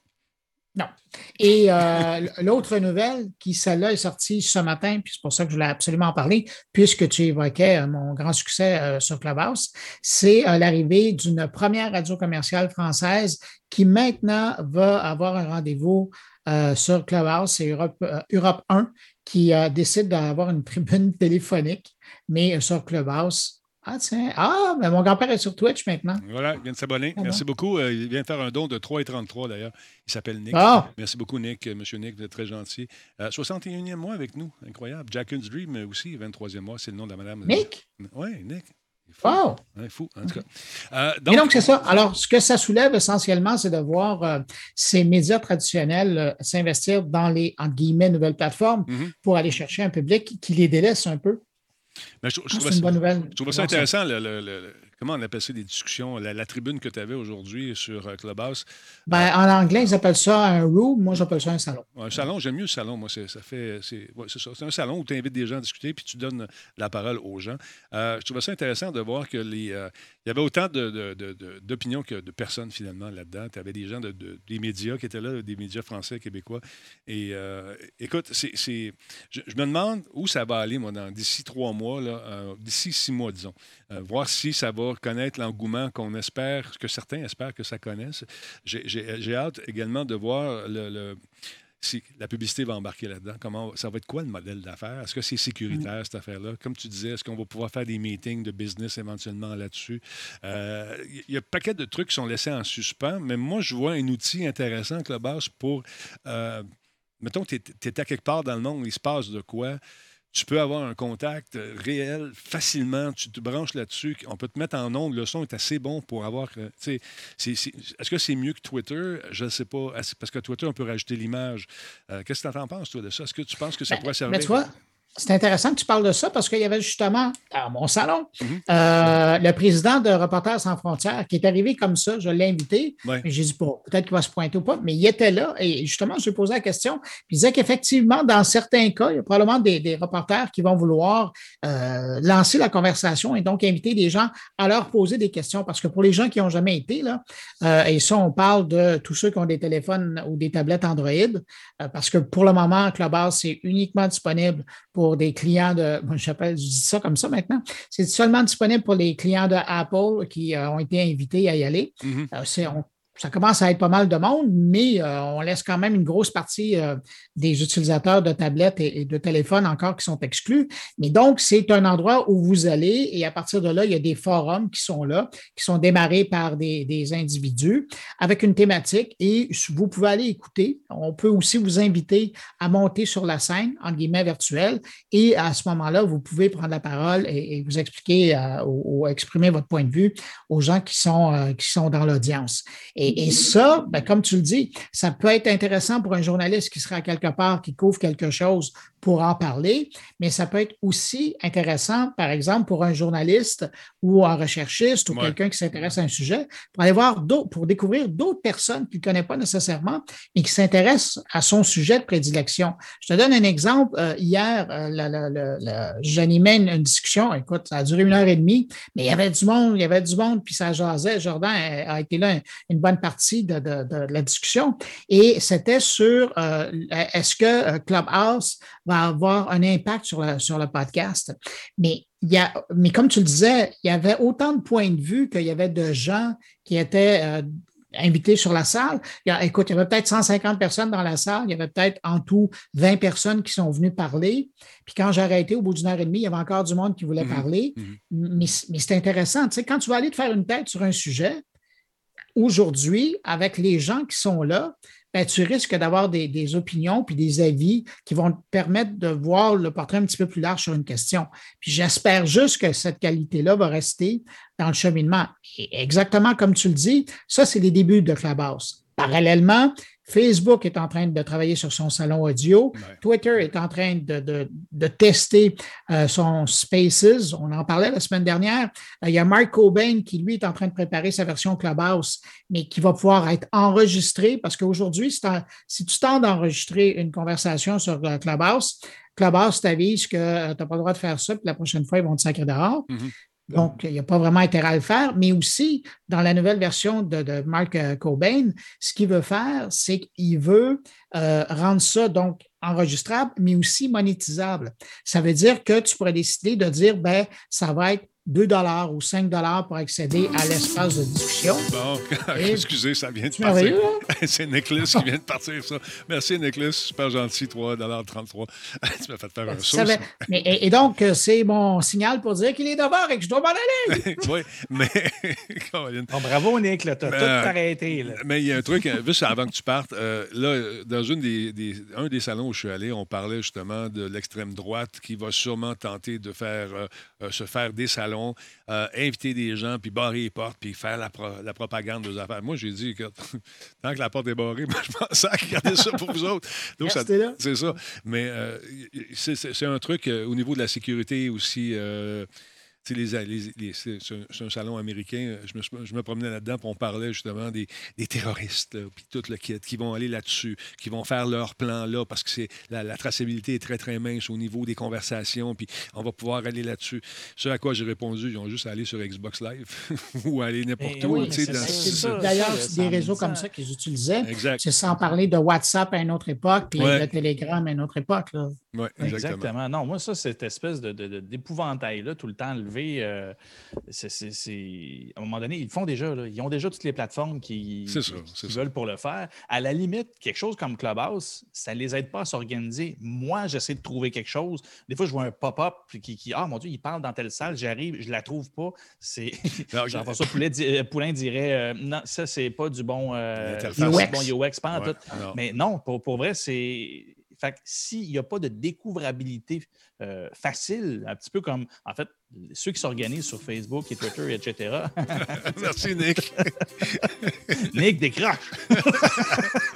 Non. Et euh, l'autre nouvelle, qui celle-là est sortie ce matin, puis c'est pour ça que je voulais absolument en parler, puisque tu évoquais euh, mon grand succès euh, sur Clubhouse, c'est l'arrivée d'une première radio commerciale française qui maintenant va avoir un rendez-vous sur Clubhouse. C'est Europe, Europe 1 qui décide d'avoir une tribune téléphonique, mais sur Clubhouse. Ah, tiens. Ah, mais mon grand-père est sur Twitch maintenant. Voilà, il vient de s'abonner. Ah Merci beaucoup. Euh, il vient de faire un don de 3,33 d'ailleurs. Il s'appelle Nick. Ah. Merci beaucoup, Nick. Euh, Monsieur Nick, vous êtes très gentil. 61e euh, mois avec nous. Incroyable. Jack's Dream aussi, 23e mois. C'est le nom de la madame. Nick? Oui, Nick. Wow! fou, en tout cas. donc, Et donc, c'est ça. Alors, ce que ça soulève essentiellement, c'est de voir ces médias traditionnels s'investir dans les, entre guillemets, nouvelles plateformes mm-hmm. pour aller chercher un public qui les délaisse un peu. Mais je, ah, c'est une bonne nouvelle. Je trouve ça intéressant, le, le, comment on appelle ça des discussions, la, tribune que tu avais aujourd'hui sur euh, Clubhouse? Ben, en anglais, ils appellent ça un room, moi j'appelle ça un salon. Un salon, j'aime mieux le salon, moi, ça fait. C'est ça. C'est un salon où tu invites des gens à discuter puis tu donnes la parole aux gens. Euh, je trouvais ça intéressant de voir que les. Euh, il y avait autant d'opinions que de personnes finalement là-dedans. Tu avais des gens de, des médias qui étaient là, des médias français, québécois. Et écoute, c'est, je, je, me demande où ça va aller, moi, d'ici trois mois, d'ici six mois, disons. voir si ça va connaître l'engouement qu'on espère, que certains espèrent que ça connaisse. J'ai hâte également de voir si la publicité va embarquer là-dedans. Comment ça va être quoi le modèle d'affaires? Est-ce que c'est sécuritaire cette affaire-là? Comme tu disais, est-ce qu'on va pouvoir faire des meetings de business éventuellement là-dessus? Euh, Il y a un paquet de trucs qui sont laissés en suspens, mais moi je vois un outil intéressant, base pour euh, mettons, tu es, à quelque part dans le monde, il se passe de quoi? Tu peux avoir un contact euh, réel facilement. Tu te branches là-dessus. On peut te mettre en ongle. Le son est assez bon pour avoir. Euh, est-ce que c'est mieux que Twitter? Je ne sais pas. Parce que Twitter, on peut rajouter l'image. Euh, qu'est-ce que tu en penses, toi, de ça? Est-ce que tu penses que ça ben, pourrait servir? C'est intéressant que tu parles de ça parce qu'il y avait justement à mon salon mhm. euh, le président de Reporters sans frontières qui est arrivé comme ça. Je l'ai invité. mais J'ai dit, pas, peut-être qu'il va se pointer ou pas, mais il était là et justement, je lui ai posé la question. Puis il disait qu'effectivement, dans certains cas, il y a probablement des, reporters qui vont vouloir euh, lancer la conversation et donc inviter des gens à leur poser des questions parce que pour les gens qui n'ont jamais été là, euh, et ça, on parle de tous ceux qui ont des téléphones ou des tablettes Android, parce que pour le moment, Clubhouse, c'est uniquement disponible pour pour des clients de, je, dis ça comme ça maintenant, c'est seulement disponible pour les clients de Apple qui euh, ont été invités à y aller. Euh, ça commence à être pas mal de monde, mais euh, on laisse quand même une grosse partie euh, des utilisateurs de tablettes et, de téléphones encore qui sont exclus. Mais donc, c'est un endroit où vous allez et à partir de là, il y a des forums qui sont là, qui sont démarrés par des, individus avec une thématique et vous pouvez aller écouter. On peut aussi vous inviter à monter sur la scène, en guillemets, virtuelle, et à ce moment-là, vous pouvez prendre la parole et, vous expliquer euh, ou, exprimer votre point de vue aux gens qui sont, qui sont dans l'audience. Et et, ça, ben, comme tu le dis, ça peut être intéressant pour un journaliste qui sera quelque part, qui couvre quelque chose pour en parler, mais ça peut être aussi intéressant, par exemple, pour un journaliste ou un recherchiste ou quelqu'un qui s'intéresse à un sujet, pour aller voir d'autres, pour découvrir d'autres personnes qu'il ne connaît pas nécessairement, mais qui s'intéressent à son sujet de prédilection. Je te donne un exemple. Euh, hier, euh, j'animais une, discussion, écoute, ça a duré une heure et demie, mais il y avait du monde, il y avait du monde, puis ça jasait. Jordan a, été là une bonne partie de, la discussion, et c'était sur euh, est-ce que Clubhouse va avoir un impact sur, sur le podcast? Mais, il y a, mais comme tu le disais, il y avait autant de points de vue qu'il y avait de gens qui étaient euh, invités sur la salle. Il y écoute, il y avait peut-être 150 personnes dans la salle. Il y avait peut-être en tout 20 personnes qui sont venues parler. Puis quand j'ai arrêté au bout d'une heure et demie, il y avait encore du monde qui voulait mm-hmm. parler. Mm-hmm. Mais, mais c'est intéressant. Tu sais, quand tu vas aller te faire une tête sur un sujet, aujourd'hui, avec les gens qui sont là, ben, tu risques d'avoir des, opinions puis des avis qui vont te permettre de voir le portrait un petit peu plus large sur une question. Puis j'espère juste que cette qualité-là va rester dans le cheminement. exactement comme tu le dis, ça, c'est les débuts de Clubhouse. Parallèlement, Facebook est en train de travailler sur son salon audio. Twitter est en train de, tester euh, son Spaces. On en parlait la semaine dernière. Euh, il y a Mark Cobain qui, lui, est en train de préparer sa version Clubhouse, mais qui va pouvoir être enregistré parce qu'aujourd'hui, si, tu tentes d'enregistrer une conversation sur euh, Clubhouse, Clubhouse t'avise que tu n'as pas le droit de faire ça, puis la prochaine fois, ils vont te sacrer dehors. Mm-hmm. Donc, il n'y a pas vraiment intérêt à le faire, mais aussi, dans la nouvelle version de, Mark euh, Cobain, ce qu'il veut faire, c'est qu'il veut euh, rendre ça donc enregistrable, mais aussi monétisable. Ça veut dire que tu pourrais décider de dire, ben, ça va être 2 ou 5 pour accéder à l'espace de discussion. Bon, excusez, ça vient de partir. C'est Nicholas qui vient de partir, ça. Merci, Nicholas. Super gentil, 3,33 Tu m'as fait faire un saut. Mais, et, donc, euh, c'est mon signal pour dire qu'il est devant et que je dois m'en aller. oui, mais. bravo, Nick, tu as tout arrêté. Mais il y a un truc, euh, juste avant que tu partes, euh, là, dans une des, un des salons où je suis allé, on parlait justement de l'extrême droite qui va sûrement tenter de faire, se faire des salons euh, inviter des gens, puis barrer les portes, puis faire la, la propagande aux affaires. Moi, j'ai dit que tant que la porte est barrée, moi, je pense à garder ça pour vous autres. C'est ça. Mais euh, c'est un truc euh, au niveau de la sécurité aussi c'est un salon américain. Je me, je me promenais là-dedans, puis on parlait justement des, terroristes, puis tout le kit, qui vont aller là-dessus, qui vont faire leur plan là, parce que la, la, traçabilité est très, très mince au niveau des conversations, puis on va pouvoir aller là-dessus. Ce à quoi j'ai répondu, ils ont juste à aller sur Xbox Live ou aller n'importe eh où. D'ailleurs, des réseaux comme ça qu'ils utilisaient. C'est sans parler de WhatsApp à une autre époque, puis de Telegram à une autre époque. Oui, exactement. Non, moi, ça, cette espèce d'épouvantail-là, tout le temps euh, c'est, à un moment donné, ils font déjà. ils ont déjà toutes les plateformes qui, veulent pour le faire. À la limite, quelque chose comme Clubhouse, ça ne les aide pas à s'organiser. Moi, j'essaie de trouver quelque chose. Des fois, je vois un pop-up qui, ah mon Dieu, il parle dans telle salle, j'arrive, je ne la trouve pas. C'est... Jean-François euh, Poulain dirait euh, non, ça, c'est pas du bon, UX. UX, pas tout. Mais non, pour, pour vrai, c'est fait que s'il n'y a pas de découvrabilité euh, facile, un petit peu comme, en fait, ceux qui s'organisent sur Facebook et Twitter, etc. Merci, Nick. Nick décroche.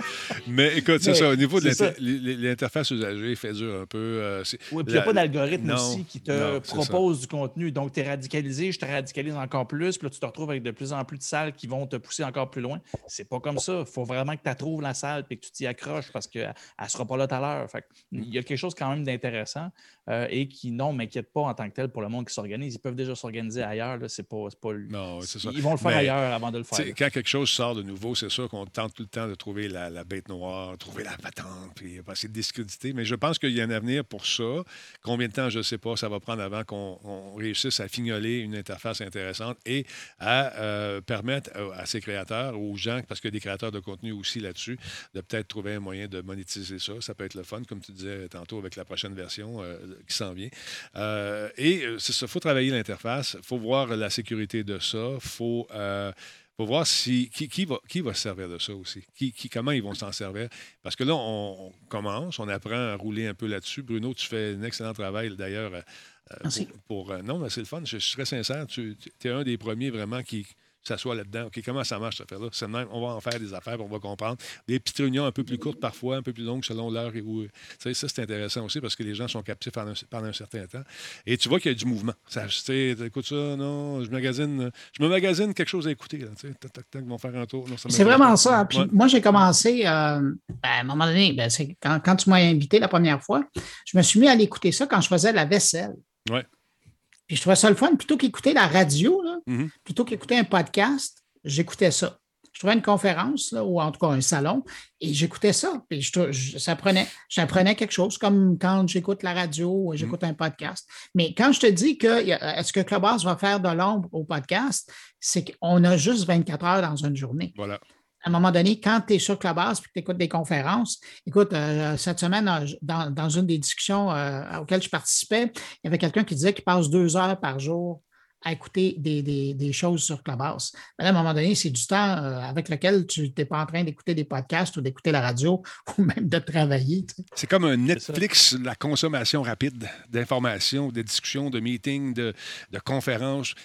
Mais écoute, c'est ça. Au niveau de l'interface usagée, fait dur un peu. Euh, oui, puis il n'y a pas d'algorithme aussi qui te propose du contenu. Donc, tu es radicalisé, je te radicalise encore plus. Puis là, tu te retrouves avec de plus en plus de salles qui vont te pousser encore plus loin. C'est pas comme ça. Il faut vraiment que tu trouves la salle et que tu t'y accroches parce qu'elle ne sera pas là tout à l'heure. Il y a quelque chose quand même d'intéressant euh, et qui, non, m'inquiète pas en tant que tel pour le monde qui s'organise. Ils peuvent déjà s'organiser ailleurs. C'est pas, pas... Non, c'est ça. Ils vont le faire ailleurs avant de le faire. Quand quelque chose sort de nouveau, c'est sûr qu'on tente tout le temps de trouver la, la bête noire trouver la patente, puis essayer de discréditer. Mais je pense qu'il y a un avenir pour ça. Combien de temps, je ne sais pas, ça va prendre avant qu'on réussisse à fignoler une interface intéressante et à euh, permettre à, ces créateurs, aux gens, parce qu'il y a des créateurs de contenu aussi là-dessus, de peut-être trouver un moyen de monétiser ça. Ça peut être le fun, comme tu disais tantôt avec la prochaine version euh, qui s'en vient. Euh, et c'est ça, il faut travailler l'interface, il faut voir la sécurité de ça, il faut pour voir si, qui, va, qui va se servir de ça aussi, qui, comment ils vont s'en servir. Parce que là, on, commence, on apprend à rouler un peu là-dessus. Bruno, tu fais un excellent travail d'ailleurs. Euh, pour, euh, non, mais c'est le fun. Je, je suis très sincère. Tu es un des premiers vraiment qui, s'assoit là-dedans. OK, comment ça marche, cette affaire-là? C'est même, on va en faire des affaires, on va comprendre. Des petites réunions un peu plus courtes parfois, un peu plus longues selon l'heure. Où, ça, c'est intéressant aussi parce que les gens sont captifs pendant un, certain temps. Et tu vois qu'il y a du mouvement. Ça, écoute ça, non, je magasine, je me magasine quelque chose à écouter. Là, tac, tac, tac, vont faire un tour. C'est vraiment ça. Puis moi, j'ai commencé, euh, ben, à un moment donné, ben, quand, quand, tu m'as invité la première fois, je me suis mis à l'écouter ça quand je faisais la vaisselle. Ouais. Puis je trouvais ça le fun. Plutôt qu'écouter la radio, mm-hmm. plutôt qu'écouter un podcast, j'écoutais ça. Je trouvais une conférence, là, ou en tout cas un salon, et j'écoutais ça. Puis je, ça prenait, j'apprenais quelque chose, comme quand j'écoute la radio ou mm-hmm. j'écoute un podcast. Mais quand je te dis que est-ce que Clubhouse va faire de l'ombre au podcast, c'est qu'on a juste 24 heures dans une journée. Voilà à un moment donné, quand tu es sur Clubhouse et que tu écoutes des conférences, écoute, euh, cette semaine, euh, dans, une des discussions euh, auxquelles je participais, il y avait quelqu'un qui disait qu'il passe deux heures par jour à écouter des, choses sur Clubhouse. Mais à un moment donné, c'est du temps avec lequel tu n'es pas en train d'écouter des podcasts ou d'écouter la radio ou même de travailler. C'est comme un Netflix, la consommation rapide d'informations, de discussions, de meetings, de, de conférences.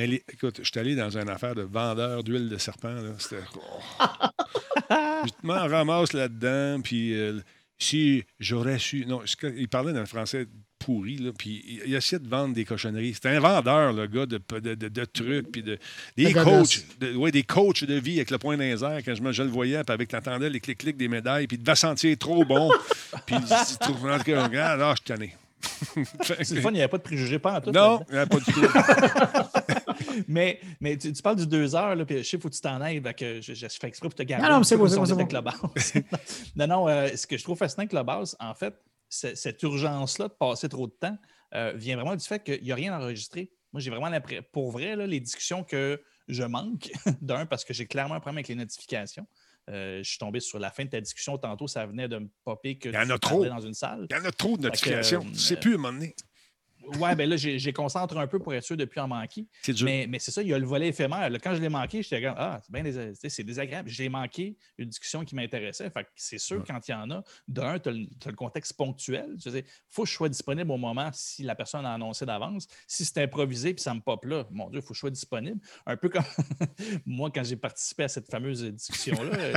Mais écoute, je suis allé dans une affaire de vendeur d'huile de serpent. C'était. Oh. je m'en ramasse là-dedans, puis euh, si j'aurais su. Non, il parlait d'un français pourri, là, puis il essayait de vendre des cochonneries. C'était un vendeur, le gars, de, de, trucs, puis de, des coachs, de, des coachs de vie avec le point d'un quand je, je, le voyais, puis avec l'entendait, les clics-clics des médailles, puis il devait sentir trop bon. puis il dit, ah, je suis tanné. c'est le fun, il n'y avait pas de préjugés, pas en tout. Non, il n'y avait pas du tout. Mais mais tu, parles du deux heures, là, puis je sais, faut que tu t'en ailles, que je, fais exprès pour te garder. Non, non, c'est bon, c'est bon. non, non, euh, ce que je trouve fascinant avec base, en fait, cette urgence-là de passer trop de temps euh, vient vraiment du fait qu'il n'y a rien enregistré. Moi, j'ai vraiment l'impression, pour vrai, là, les discussions que je manque, d'un, parce que j'ai clairement un problème avec les notifications. Euh, je suis tombé sur la fin de ta discussion tantôt, ça venait de me popper que Il y en a trop. dans une salle. Il y en a trop de notifications. Tu ne sais plus à un moment donné. Ouais, ben là, j'ai concentré un peu pour être sûr de ne plus en manquer. Mais, mais c'est ça, il y a le volet éphémère. quand je l'ai manqué, j'étais comme Ah, c'est bien désagréable. désagréable. J'ai manqué une discussion qui m'intéressait. Fait c'est sûr, quand il y en a, d'un, tu as, le contexte ponctuel. Il faut que je sois disponible au moment si la personne a annoncé d'avance. Si c'est improvisé puis ça me pop là, mon Dieu, il faut que je sois disponible. Un peu comme moi, quand j'ai participé à cette fameuse discussion-là, euh,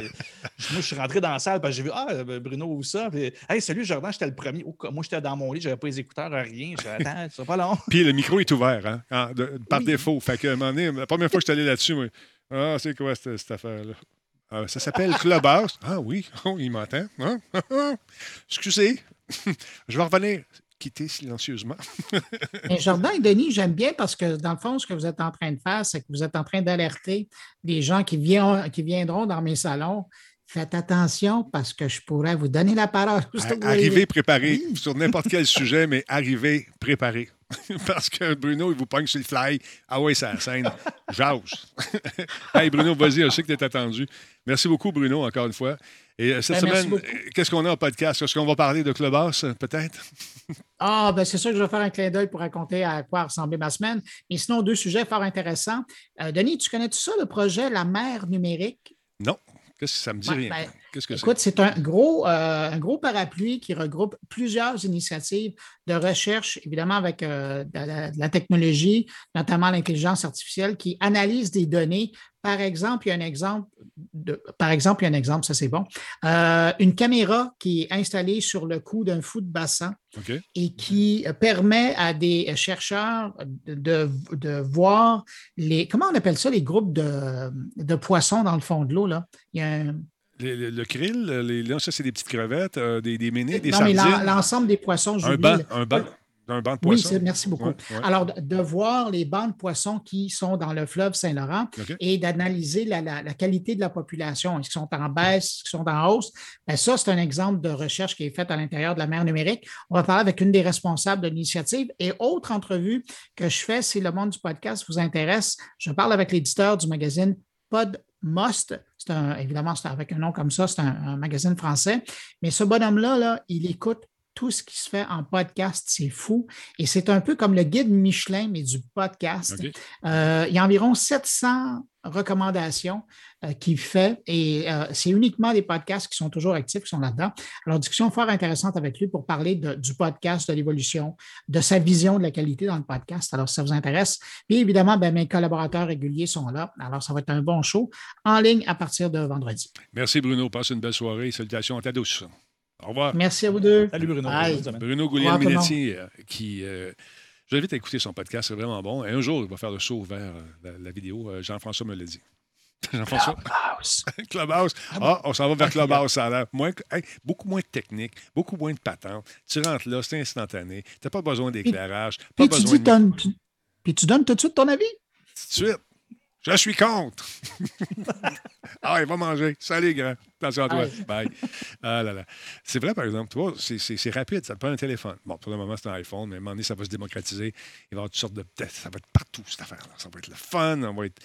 moi, je suis rentré dans la salle parce que j'ai vu Ah, ben, Bruno ou ça? hey, salut, Jordan, j'étais le premier. moi, j'étais dans mon lit, j'avais pas les écouteurs, rien. Pas long. Puis le micro est ouvert, hein, par défaut. Fait que, un moment donné, la première fois que je suis allé là-dessus, moi, ah, c'est quoi cette, affaire-là? Ah, ça s'appelle Clubhouse. Ah oui, oh, il m'entend. Hein? Excusez, je vais revenir quitter silencieusement. Mais Jordan et Denis, j'aime bien parce que dans le fond, ce que vous êtes en train de faire, c'est que vous êtes en train d'alerter les gens qui, qui viendront dans mes salons Faites attention parce que je pourrais vous donner la parole. Arrivez préparé sur n'importe quel sujet, mais arrivez préparé. parce que Bruno, il vous pogne sur le fly. Ah oui, c'est la scène. Jause. hey Bruno, vas-y, je sais que tu es attendu. Merci beaucoup, Bruno, encore une fois. Et euh, cette ben, semaine, qu'est-ce qu'on a en podcast? Est-ce qu'on va parler de Clubhouse, peut-être? ah, ben c'est sûr que je vais faire un clin d'œil pour raconter à quoi ressemblait ma semaine. Mais sinon, deux sujets fort intéressants. Euh, Denis, tu connais tout ça, le projet La mer numérique? Non. Qu'est-ce que ça me dit rien? Ben, Qu'est-ce que écoute, c'est un gros, euh, un gros parapluie qui regroupe plusieurs initiatives de recherche, évidemment avec euh, de, la, technologie, notamment l'intelligence artificielle, qui analyse des données. Par exemple, il y a un exemple, de, par exemple, il y a un exemple, ça c'est bon, euh, une caméra qui est installée sur le cou d'un fou de bassin et qui permet à des chercheurs de, de, voir les, comment on appelle ça, les groupes de, de poissons dans le fond de l'eau. Là? Il y a un, le, krill, les, ça, c'est des petites crevettes, euh, des, des ménés, des non, sardines. mais l'ensemble des poissons, Un banc, un banc. Un banc de poissons. Oui, merci beaucoup. Alors, de, voir les bancs de poissons qui sont dans le fleuve Saint-Laurent et d'analyser la, qualité de la population. Est-ce qu'ils sont en baisse, est-ce qu'ils sont en hausse? Bien, ça, c'est un exemple de recherche qui est faite à l'intérieur de la mer numérique. On va parler avec une des responsables de l'initiative. Et autre entrevue que je fais, si le monde du podcast vous intéresse, je parle avec l'éditeur du magazine Pod. C'est un, évidemment, c'est avec un nom comme ça, c'est un, magazine français. Mais ce bonhomme-là, là, il écoute tout ce qui se fait en podcast, c'est fou. Et c'est un peu comme le guide Michelin, mais du podcast. Euh, il y a environ 700 recommandations euh, qu'il fait et euh, c'est uniquement des podcasts qui sont toujours actifs, qui sont là-dedans. Alors, discussion fort intéressante avec lui pour parler du podcast, de l'évolution, de sa vision de la qualité dans le podcast. Alors, si ça vous intéresse. Puis, évidemment, ben, mes collaborateurs réguliers sont là. Alors, ça va être un bon show en ligne à partir de vendredi. Merci, Bruno. Passe une belle soirée. Salutations à ta douce. Au revoir. Merci à vous deux. Salut Bruno. Bruno Gouliel-Minetti, euh, qui. Euh, je l'invite à écouter son podcast, c'est vraiment bon. Et un jour, il va faire le saut vers euh, la, vidéo. Jean-François me l'a dit. Jean-François? Clubhouse. Clubhouse. Ah, ah on s'en va vers Clubhouse. Ça a l'air moins, beaucoup moins de technique, beaucoup moins de patente. Tu rentres là, c'est instantané. Tu n'as pas besoin d'éclairage. Puis, tu dis puis tu donnes tout de suite ton avis? Tout de suite. Je suis contre. ah, il va manger. Salut, grand. Attention à toi. Bye. Ah là là. C'est vrai, par exemple, toi, c'est rapide. Ça te prend un téléphone. Bon, pour le moment, c'est un iPhone, mais à un moment donné, ça va se démocratiser. Il va y avoir toutes sortes de. Ça va être partout, cette affaire-là. Ça va être le fun. On va être.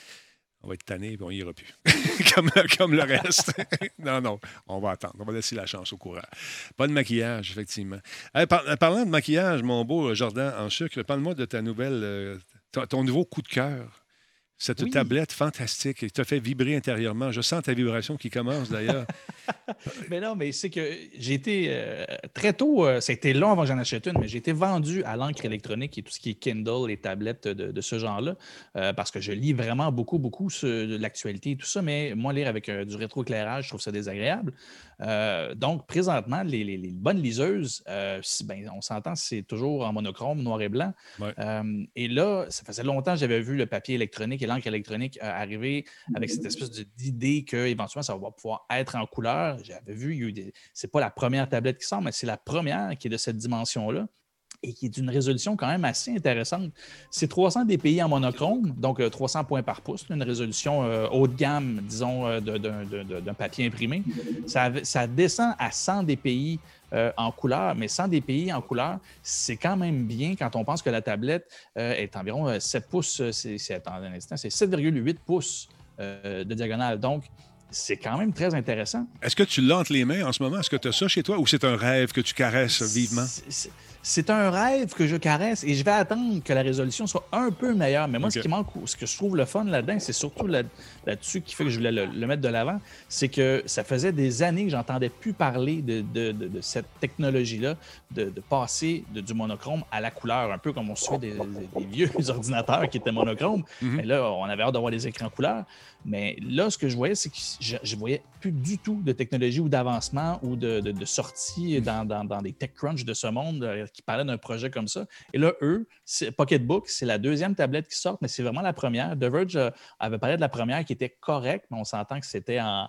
On va être tanné et on ira plus. comme, comme, le reste. non, non, on va attendre. On va laisser la chance au courant. Pas de maquillage, effectivement. parlant de maquillage, mon beau Jordan en sucre, parle-moi de ta nouvelle, euh, ton nouveau coup de cœur cette tablette fantastique qui t'a fait vibrer intérieurement. Je sens ta vibration qui commence d'ailleurs. mais non, mais c'est que j'ai été euh, très tôt, euh, ça a été long avant que j'en achète une, mais j'ai été vendu à l'encre électronique et tout ce qui est Kindle et tablettes de, ce genre-là, euh, parce que je lis vraiment beaucoup, beaucoup sur l'actualité et tout ça, mais moi, lire avec du rétroéclairage, je trouve ça désagréable. Donc, présentement, les, bonnes liseuses, ben, on s'entend, c'est toujours en monochrome, noir et blanc. et là, ça faisait longtemps que j'avais vu le papier électronique l'encre électronique arriver avec cette espèce d'idée qu'éventuellement, ça va pouvoir être en couleur. J'avais vu, ce n'est pas la première tablette qui sort, mais c'est la première qui est de cette dimension-là. Et qui est d'une résolution quand même assez intéressante. C'est 300 dpi en monochrome, donc 300 points par pouce, une résolution haut de gamme, disons, d'un papier imprimé. Ça, ça, descend à 100 dpi euh, en couleur, mais sans des pays en couleur, c'est quand même bien quand on pense que la tablette euh, est environ 7 euh, pouces, c'est 7,8 pouces de diagonale. Donc, c'est quand même très intéressant. Est-ce que tu l'as entre les mains en ce moment? Est-ce que tu as ça chez toi ou c'est un rêve que tu caresses vivement? C'est un rêve que je caresse et je vais attendre que la résolution soit un peu meilleure. Mais moi, ce qui manque, ce que je trouve le fun là-dedans, c'est surtout là-dessus qui fait que je voulais le, mettre de l'avant, c'est que ça faisait des années que j'entendais plus parler de, cette technologie-là, de, passer du monochrome à la couleur, un peu comme on se fait des, vieux ordinateurs qui étaient monochromes. Mm-hmm. Mais là, on avait hâte d'avoir des écrans couleurs. Mais là, ce que je voyais, c'est que je, ne voyais plus du tout de technologie ou d'avancement ou de, sortie dans, dans, des TechCrunch de ce monde euh, qui parlaient d'un projet comme ça. Et là, eux, Pocketbook, c'est la deuxième tablette qui sort, mais c'est vraiment la première. The Verge euh, avait parlé de la première qui était correcte, mais on s'entend que c'était en,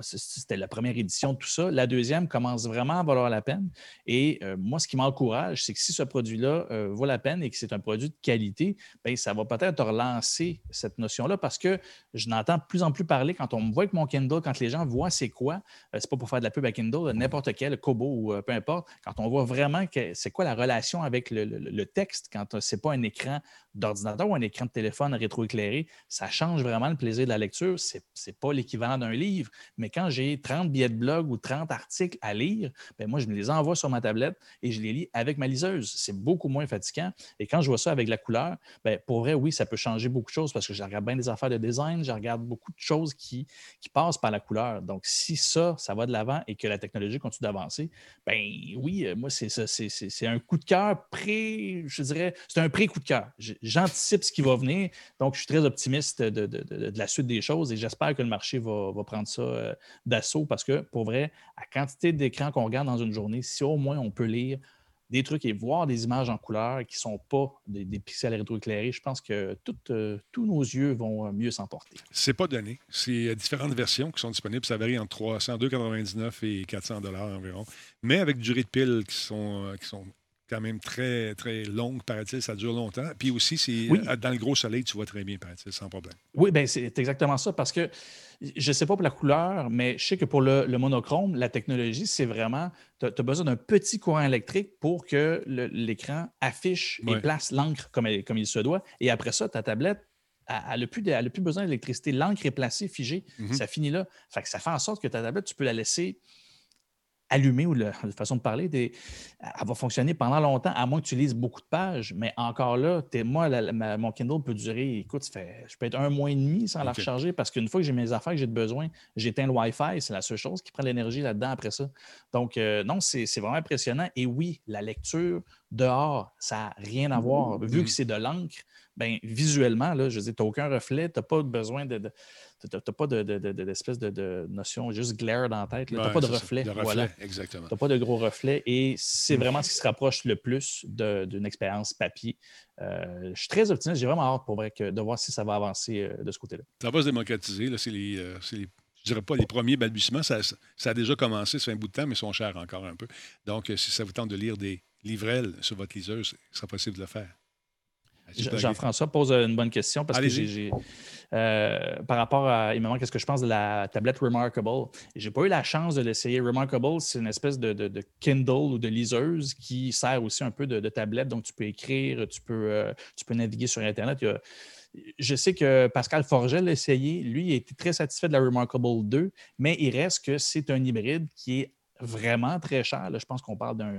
c'était la première édition de tout ça. La deuxième commence vraiment à valoir la peine. Et euh, moi, ce qui m'encourage, c'est que si ce produit-là euh, vaut la peine et que c'est un produit de qualité, bien, ça va peut-être relancer cette notion-là parce que je n'entends plus en plus parler quand on me voit avec mon Kindle, quand les gens voient c'est quoi, euh, c'est pas pour faire de la pub à Kindle, n'importe quel, Kobo ou peu importe, quand on voit vraiment c'est quoi la relation avec le, texte quand c'est pas un écran d'ordinateur ou un écran de téléphone rétroéclairé, ça change vraiment le plaisir de la lecture. C'est n'est pas l'équivalent d'un livre. Mais quand j'ai 30 billets de blog ou 30 articles à lire, bien, moi, je me les envoie sur ma tablette et je les lis avec ma liseuse. C'est beaucoup moins fatigant. Et quand je vois ça avec la couleur, bien, pour vrai, oui, ça peut changer beaucoup de choses parce que je regarde bien des affaires de design, je regarde beaucoup de choses qui, qui passent par la couleur. Donc, si ça, ça va de l'avant et que la technologie continue d'avancer, bien oui, euh, moi, c'est un coup de cœur pré, je dirais, c'est un pré-coup de cœur. J'anticipe ce qui va venir. Donc, je suis très optimiste de, de, de, la suite des choses et j'espère que le marché va, va prendre ça euh, d'assaut parce que, pour vrai, à quantité d'écrans qu'on regarde dans une journée, si au moins on peut lire des trucs et voir des images en couleur qui ne sont pas des, pixels rétroéclairés, je pense que euh, tous nos yeux vont euh, mieux s'emporter. C'est pas donné. C'est différentes versions qui sont disponibles. Ça varie entre 300, 299 et 400 dollars environ. Mais avec durée de pile qui sont, qui sont quand même très, très longue, paraît-il. Ça dure longtemps. Puis aussi, c'est euh, dans le gros soleil, tu vois très bien, paraît-il, sans problème. Oui, bien, c'est exactement ça. Parce que je ne sais pas pour la couleur, mais je sais que pour le, monochrome, la technologie, c'est vraiment, tu as, besoin d'un petit courant électrique pour que l'écran affiche et place l'encre comme, comme il se doit. Et après ça, ta tablette, elle n'a plus, plus, besoin d'électricité. L'encre est placée, figée. Mm-hmm. Ça finit là. Fait que ça fait en sorte que ta tablette, tu peux la laisser allumée ou la, façon de parler, elle va fonctionner pendant longtemps, à moins que tu lises beaucoup de pages. Mais encore là, moi, mon Kindle peut durer, écoute, je peux être un mois et demi sans la recharger parce qu'une fois que j'ai mes affaires, que j'ai besoin, j'éteins le Wi-Fi. C'est la seule chose qui prend l'énergie là-dedans après ça. Donc, euh, non, c'est vraiment impressionnant. Et oui, la lecture dehors, ça n'a rien à voir. Vu que c'est de l'encre, ben, visuellement, là, je veux dire, tu n'as aucun reflet, tu n'as pas besoin de tu n'as pas d'espèce de, de, notion juste glare dans la tête. Tu n'as pas de reflet. voilà. exactement. Tu n'as pas de gros reflet et c'est vraiment ce qui se rapproche le plus d'une expérience papier. Euh, je suis très optimiste. J'ai vraiment hâte pour vrai que, de voir si ça va avancer euh, de ce côté-là. Ça va se démocratiser. C'est les, euh, les je dirais pas les premiers balbutiements, ça, ça, a déjà commencé, ça fait un bout de temps, mais ils sont chers encore un peu. Donc, si ça vous tente de lire des livrelles sur votre liseuse, ce sera possible de le faire. Jean-François pose une bonne question parce que j'ai, euh, par rapport à, il me demande qu'est-ce que je pense de la tablette Remarkable. J'ai pas eu la chance de l'essayer. Remarkable, c'est une espèce de, Kindle ou de liseuse qui sert aussi un peu de, tablette, donc tu peux écrire, tu peux, euh, tu peux naviguer sur Internet. je sais que Pascal Forget l'a essayé. Lui, il été très satisfait de la Remarkable 2, mais il reste que c'est un hybride qui est vraiment très cher. je pense qu'on parle d'un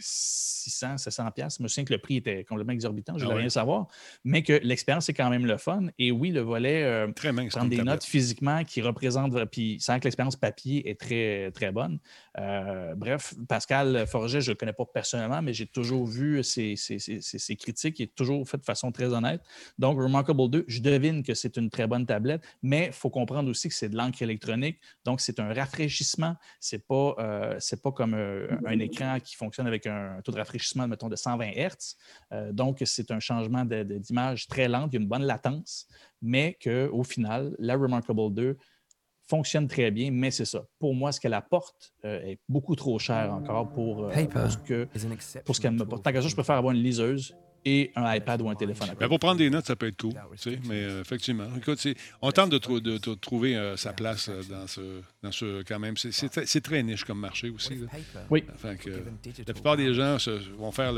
600, 700 pièces. Je me souviens que le prix était complètement exorbitant, je ne ah voulais rien savoir, mais que l'expérience est quand même le fun. Et oui, le volet euh, très mince, prendre des notes physiquement qui représentent, puis sans que l'expérience papier est très, très bonne. Euh, bref, Pascal Forget, je ne le connais pas personnellement, mais j'ai toujours vu ses, ses, critiques et toujours fait de façon très honnête. Donc, Remarkable 2, je devine que c'est une très bonne tablette, mais il faut comprendre aussi que c'est de l'encre électronique. Donc, c'est un rafraîchissement. Ce n'est pas, euh, pas comme un écran qui fonctionne avec un taux de rafraîchissement, mettons, de 120 Hz. Euh, donc, c'est un changement d'image très lent, il y a une bonne latence, mais qu'au final, la Remarkable 2 fonctionne très bien, mais c'est ça. Pour moi, ce qu'elle apporte est beaucoup trop cher encore pour, que pour ce qu'elle me porte. Tant que ça, je préfère avoir une liseuse et un iPad ou un téléphone. Ben, pour prendre des notes, ça peut être cool. mais euh, effectivement, écoute, on tente de, de, trouver euh, sa place euh, dans, ce, dans ce. Quand même, c'est très niche comme marché aussi. Oui. la plupart des gens vont faire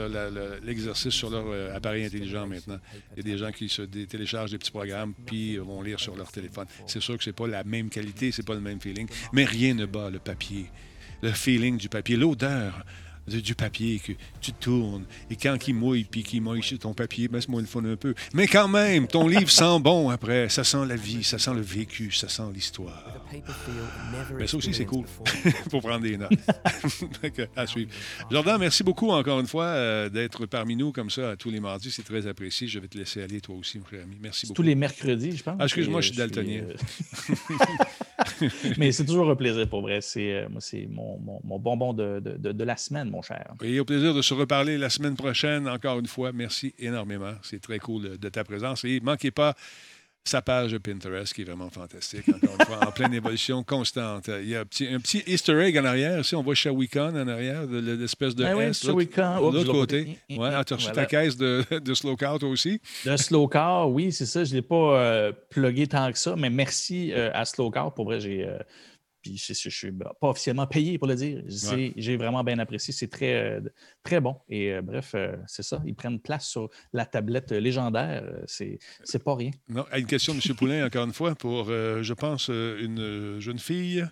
l'exercice sur leur appareil intelligent maintenant. Il y a des gens qui se téléchargent des petits programmes puis vont lire sur leur téléphone. C'est sûr que c'est pas la même qualité, c'est pas le même feeling, mais rien ne bat le papier. Le feeling du papier, l'odeur du papier que tu tournes. Et quand il mouille, puis qu'il mouille sur ton papier, ben, c'est moins le fun un peu. Mais quand même, ton livre sent bon après. Ça sent la vie, ça sent le vécu, ça sent l'histoire. Mais ça aussi, c'est cool pour prendre des notes. à suivre. Jordan, merci beaucoup encore une fois euh, d'être parmi nous comme ça tous les mardis. C'est très apprécié. Je vais te laisser aller, toi aussi, mon cher ami. Merci beaucoup. Tous les mercredis, je pense. Ah, excuse-moi, je suis daltonien. Euh, Mais c'est toujours un plaisir pour vrai. C'est euh, mon, mon, bonbon de, de, de, la semaine, mon cher. Et au plaisir de se reparler la semaine prochaine. Encore une fois, merci énormément. C'est très cool de ta présence. Et manquez pas sa page Pinterest qui est vraiment fantastique, encore une fois, en pleine évolution constante. Il y a un petit, un petit Easter egg en arrière. Ici, on voit Shawicon en arrière, l'espèce de ben S. de l'autre côté. Ouais, tu as reçu ta caisse de, de Slow Car, aussi? De Slow Car, oui, c'est ça. Je ne l'ai pas euh, plugué tant que ça, mais merci euh, à Slow Car. Pour vrai, j'ai. Euh, puis je ne suis pas officiellement payé pour le dire. J'ai vraiment bien apprécié. C'est très, euh, très bon. Et euh, bref, euh, c'est ça. Ils prennent place sur la tablette légendaire. C'est pas rien. Non, une question, M. Poulain, encore une fois, pour, je pense, une jeune fille.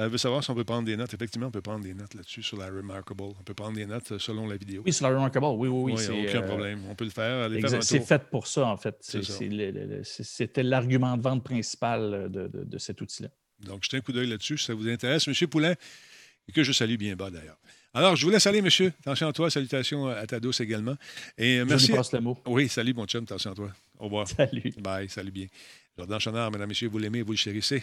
Elle veut savoir si on peut prendre des notes. Effectivement, on peut prendre des notes là-dessus sur la Remarkable. On peut prendre des notes selon la vidéo. Oui, sur la Remarkable. Oui, oui, oui. oui aucun problème. On peut le faire. C'est fait pour ça, en fait. C'était l'argument de vente principal de, de, de cet outil-là. Donc, jetez un coup d'œil là-dessus si ça vous intéresse. Monsieur Poulain, et que je salue bien bas d'ailleurs. Alors, je vous laisse aller, monsieur. Attention à toi. Salutations à ta douce également. Et merci. Je passe le mot. Oui, salut, mon chum. Attention à toi. Au revoir. Salut. Bye. Salut bien. Jordan Chanard, mesdames, messieurs, vous l'aimez, vous le chérissez.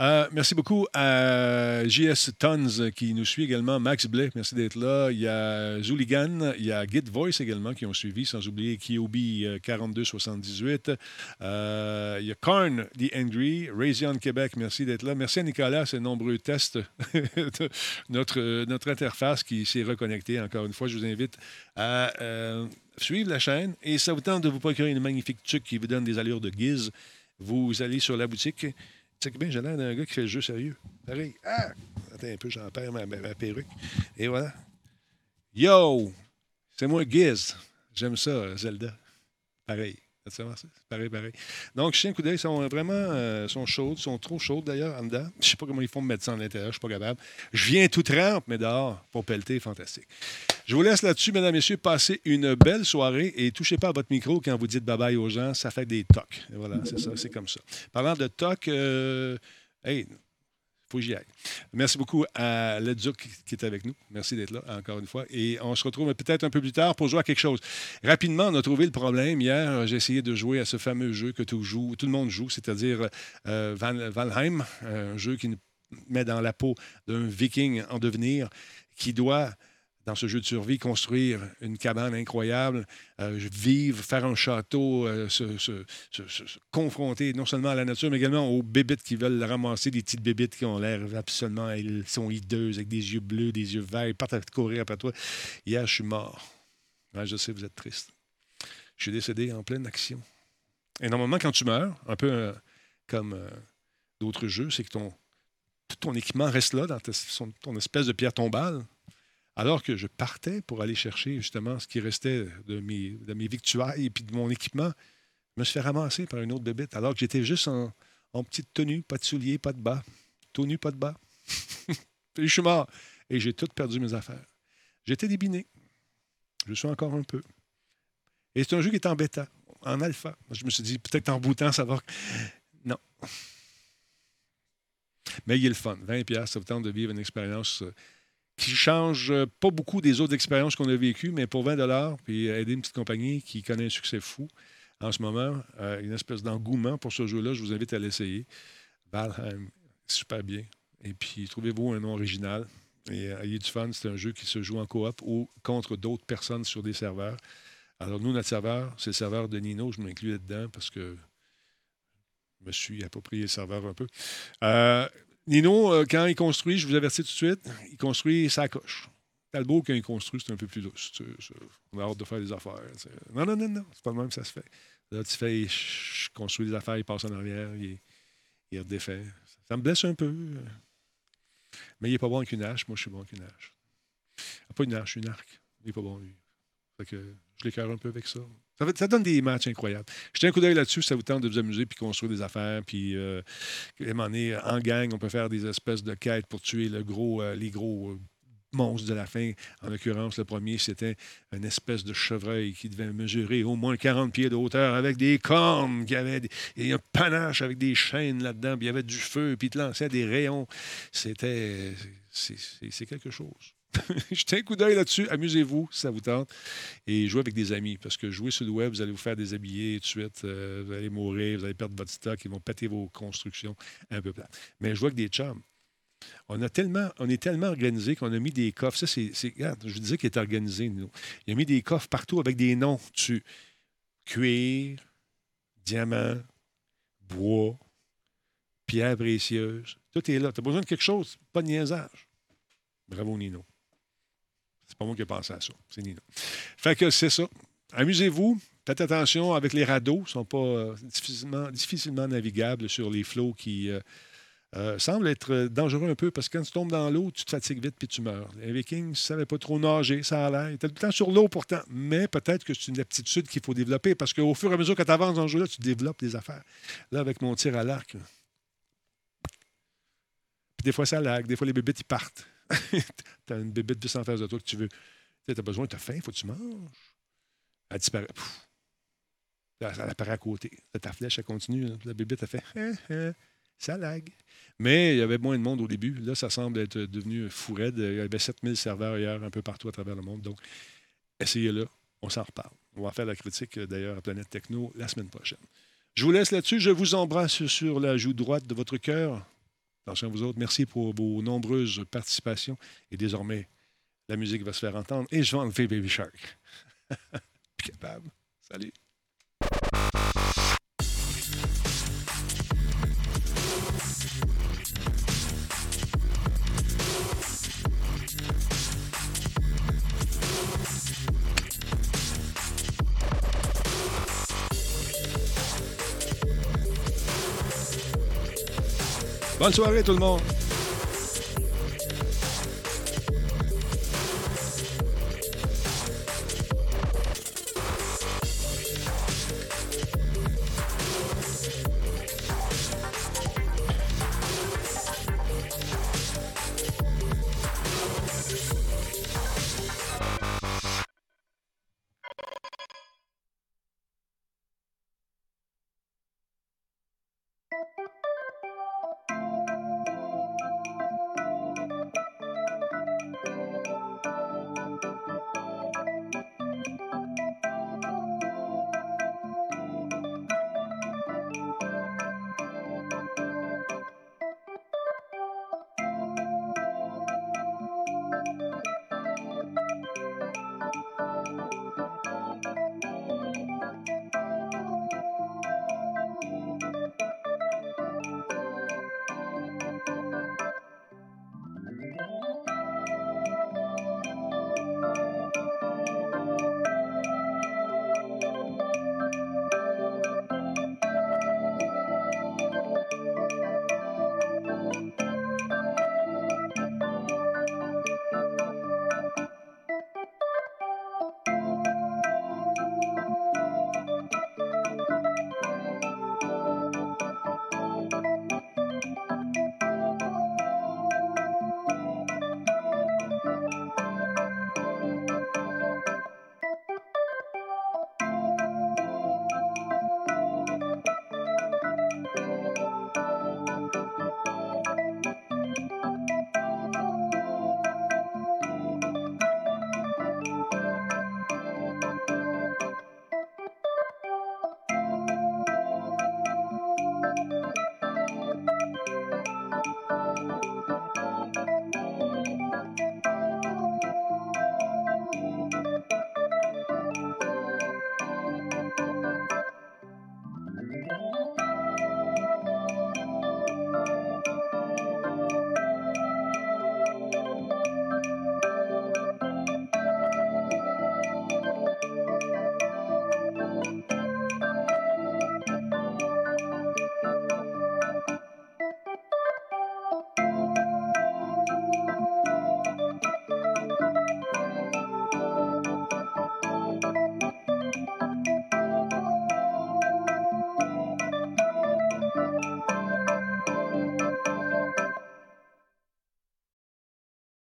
Euh, merci beaucoup à JS Tons qui nous suit également. Max Blais, merci d'être là. Il y a Zuligan, il y a Git Voice également qui ont suivi, sans oublier Kiobi 4278. Euh, euh, il y a Karn, The Angry, Raysion Québec, merci d'être là. Merci à Nicolas, ces nombreux tests de notre, notre interface qui s'est reconnectée. Encore une fois, je vous invite à suivre la chaîne et ça vous tente de vous procurer une magnifique tuque qui vous donne des allures de guise. Vous allez sur la boutique sais que bien, j'ai l'air d'un gars qui fait le jeu sérieux. Pareil. Ah! Attends un peu, j'en perds ma, perruque. Et voilà. Yo! C'est moi, Giz. J'aime ça, Zelda. Pareil. Pareil, pareil. Donc, chien coup d'œil sont vraiment euh, sont chaudes, sont trop chaudes d'ailleurs en dedans. Je sais pas comment ils font me mettre ça en l'intérieur, je suis pas capable. Je viens tout trempe, mais dehors, pour pelleter, fantastique. Je vous laisse là-dessus, mesdames, messieurs. Passez une belle soirée et touchez pas à votre micro quand vous dites bye-bye aux gens. Ça fait des tocs. voilà, c'est ça, c'est comme ça. Parlant de tocs, euh, hey, faut que j'y aille. Merci beaucoup à Ledzouk qui est avec nous. Merci d'être là encore une fois. Et on se retrouve peut-être un peu plus tard pour jouer à quelque chose. Rapidement, on a trouvé le problème. Hier, j'ai essayé de jouer à ce fameux jeu que tout le monde joue, c'est-à-dire euh, Valheim, un jeu qui nous met dans la peau d'un viking en devenir qui doit dans ce jeu de survie, construire une cabane incroyable, euh, vivre, faire un château, euh, se, confronter non seulement à la nature, mais également aux bébites qui veulent ramasser, des petites bébites qui ont l'air absolument, elles sont hideuses, avec des yeux bleus, des yeux verts, ils partent à courir après toi. Hier, je suis mort. je sais, vous êtes triste. Je suis décédé en pleine action. Et normalement, quand tu meurs, un peu euh, comme d'autres jeux, c'est que ton, tout ton équipement reste là, dans ton espèce de pierre tombale alors que je partais pour aller chercher justement ce qui restait de mes, de victuailles et puis de mon équipement, je me suis fait ramasser par une autre bébête, alors que j'étais juste en, petite tenue, pas de souliers, pas de bas. Tout pas de bas. je suis mort. Et j'ai tout perdu mes affaires. J'étais débiné. Je suis encore un peu. Et c'est un jeu qui est en bêta, en alpha. Je me suis dit, peut-être en boutant, ça va. Non. Mais il a le fun. 20$, ça vous tente de vivre une expérience euh, qui change pas beaucoup des autres expériences qu'on a vécues, mais pour 20 puis aider une petite compagnie qui connaît un succès fou en ce moment, euh, une espèce d'engouement pour ce jeu-là, je vous invite à l'essayer. Valheim, super bien. Et puis, trouvez-vous un nom original et euh, ayez du fun. C'est un jeu qui se joue en coop ou contre d'autres personnes sur des serveurs. Alors, nous, notre serveur, c'est le serveur de Nino. Je m'inclus là-dedans parce que Je me suis approprié le serveur un peu. Euh, Nino, euh, quand il construit, je vous avertis tout de suite, il construit sa coche. Talbot, quand il construit, c'est un peu plus lousse. On a hâte de faire des affaires. Non, non, non, non. C'est pas le même ça se fait. Là, tu fais, je construis des affaires, il passe en arrière, il, il redéfait. Ça me blesse un peu. Mais il n'est pas bon avec une hache. Moi, je suis bon avec une hache. Ah, pas une hache, une arc. Il n'est pas bon, lui. Fait que je l'écœure un peu avec ça. Ça, donne des matchs incroyables. Jetez un coup d'œil là-dessus, ça vous tente de vous amuser puis construire des affaires. Puis, euh, donné, en gang, on peut faire des espèces de quêtes pour tuer le gros, euh, les gros euh, monstre de la fin. En l'occurrence, le premier, c'était une espèce de chevreuil qui devait mesurer au moins 40 pieds de hauteur avec des cornes, qui avait et un panache avec des chaînes là-dedans, puis il y avait du feu, puis il te lançait des rayons. C'était. C'est quelque chose. Jetez un coup d'œil là-dessus, amusez-vous si ça vous tente, et jouez avec des amis, parce que jouer sur le web, vous allez vous faire déshabiller tout de suite, euh, vous allez mourir, vous allez perdre votre stock, ils vont péter vos constructions un peu plat. Mais jouez avec des chums. On, est tellement organisé qu'on a mis des coffres. Ça, c'est. Regarde, je disais qu'il est organisé, nous. Il a mis des coffres partout avec des noms dessus. Cuir, diamant, bois, pierre précieuse. Tout est là. Tu as besoin de quelque chose, pas de niaisage. Bravo, Nino. C'est pas moi qui ai pensé à ça. C'est Nino. Fait que c'est ça. Amusez-vous. Faites attention avec les radeaux. Ils ne sont pas euh, difficilement, navigables sur les flots qui. Euh, euh, semble être dangereux un peu parce que quand tu tombes dans l'eau, tu te fatigues vite puis tu meurs. Les Vikings ne savaient pas trop nager, ça. Ils étaient tout le temps sur l'eau pourtant, mais peut-être que c'est une aptitude qu'il faut développer parce qu'au fur et à mesure que tu avances dans le jeu-là, tu développes des affaires. Là, avec mon tir à l'arc, puis des fois ça lag, des fois les bébés ils partent. tu as une bébé de en face de toi que tu veux. Tu as besoin, tu as faim, faut que tu manges. Elle disparaît. elle apparaît à côté. Ta flèche, elle continue. La bébé t'a fait ça lag. Mais il y avait moins de monde au début. Là, ça semble être devenu fou raide. Il y avait 7000 serveurs hier un peu partout à travers le monde. Donc, essayez-le. On s'en reparle. On va faire la critique, d'ailleurs, à Planète Techno la semaine prochaine. Je vous laisse là-dessus. Je vous embrasse sur la joue droite de votre cœur. Vous autres. Merci pour vos nombreuses participations. Et désormais, la musique va se faire entendre. Et je vais enlever Baby Shark. capable. Salut. Bonne soirée tout le monde.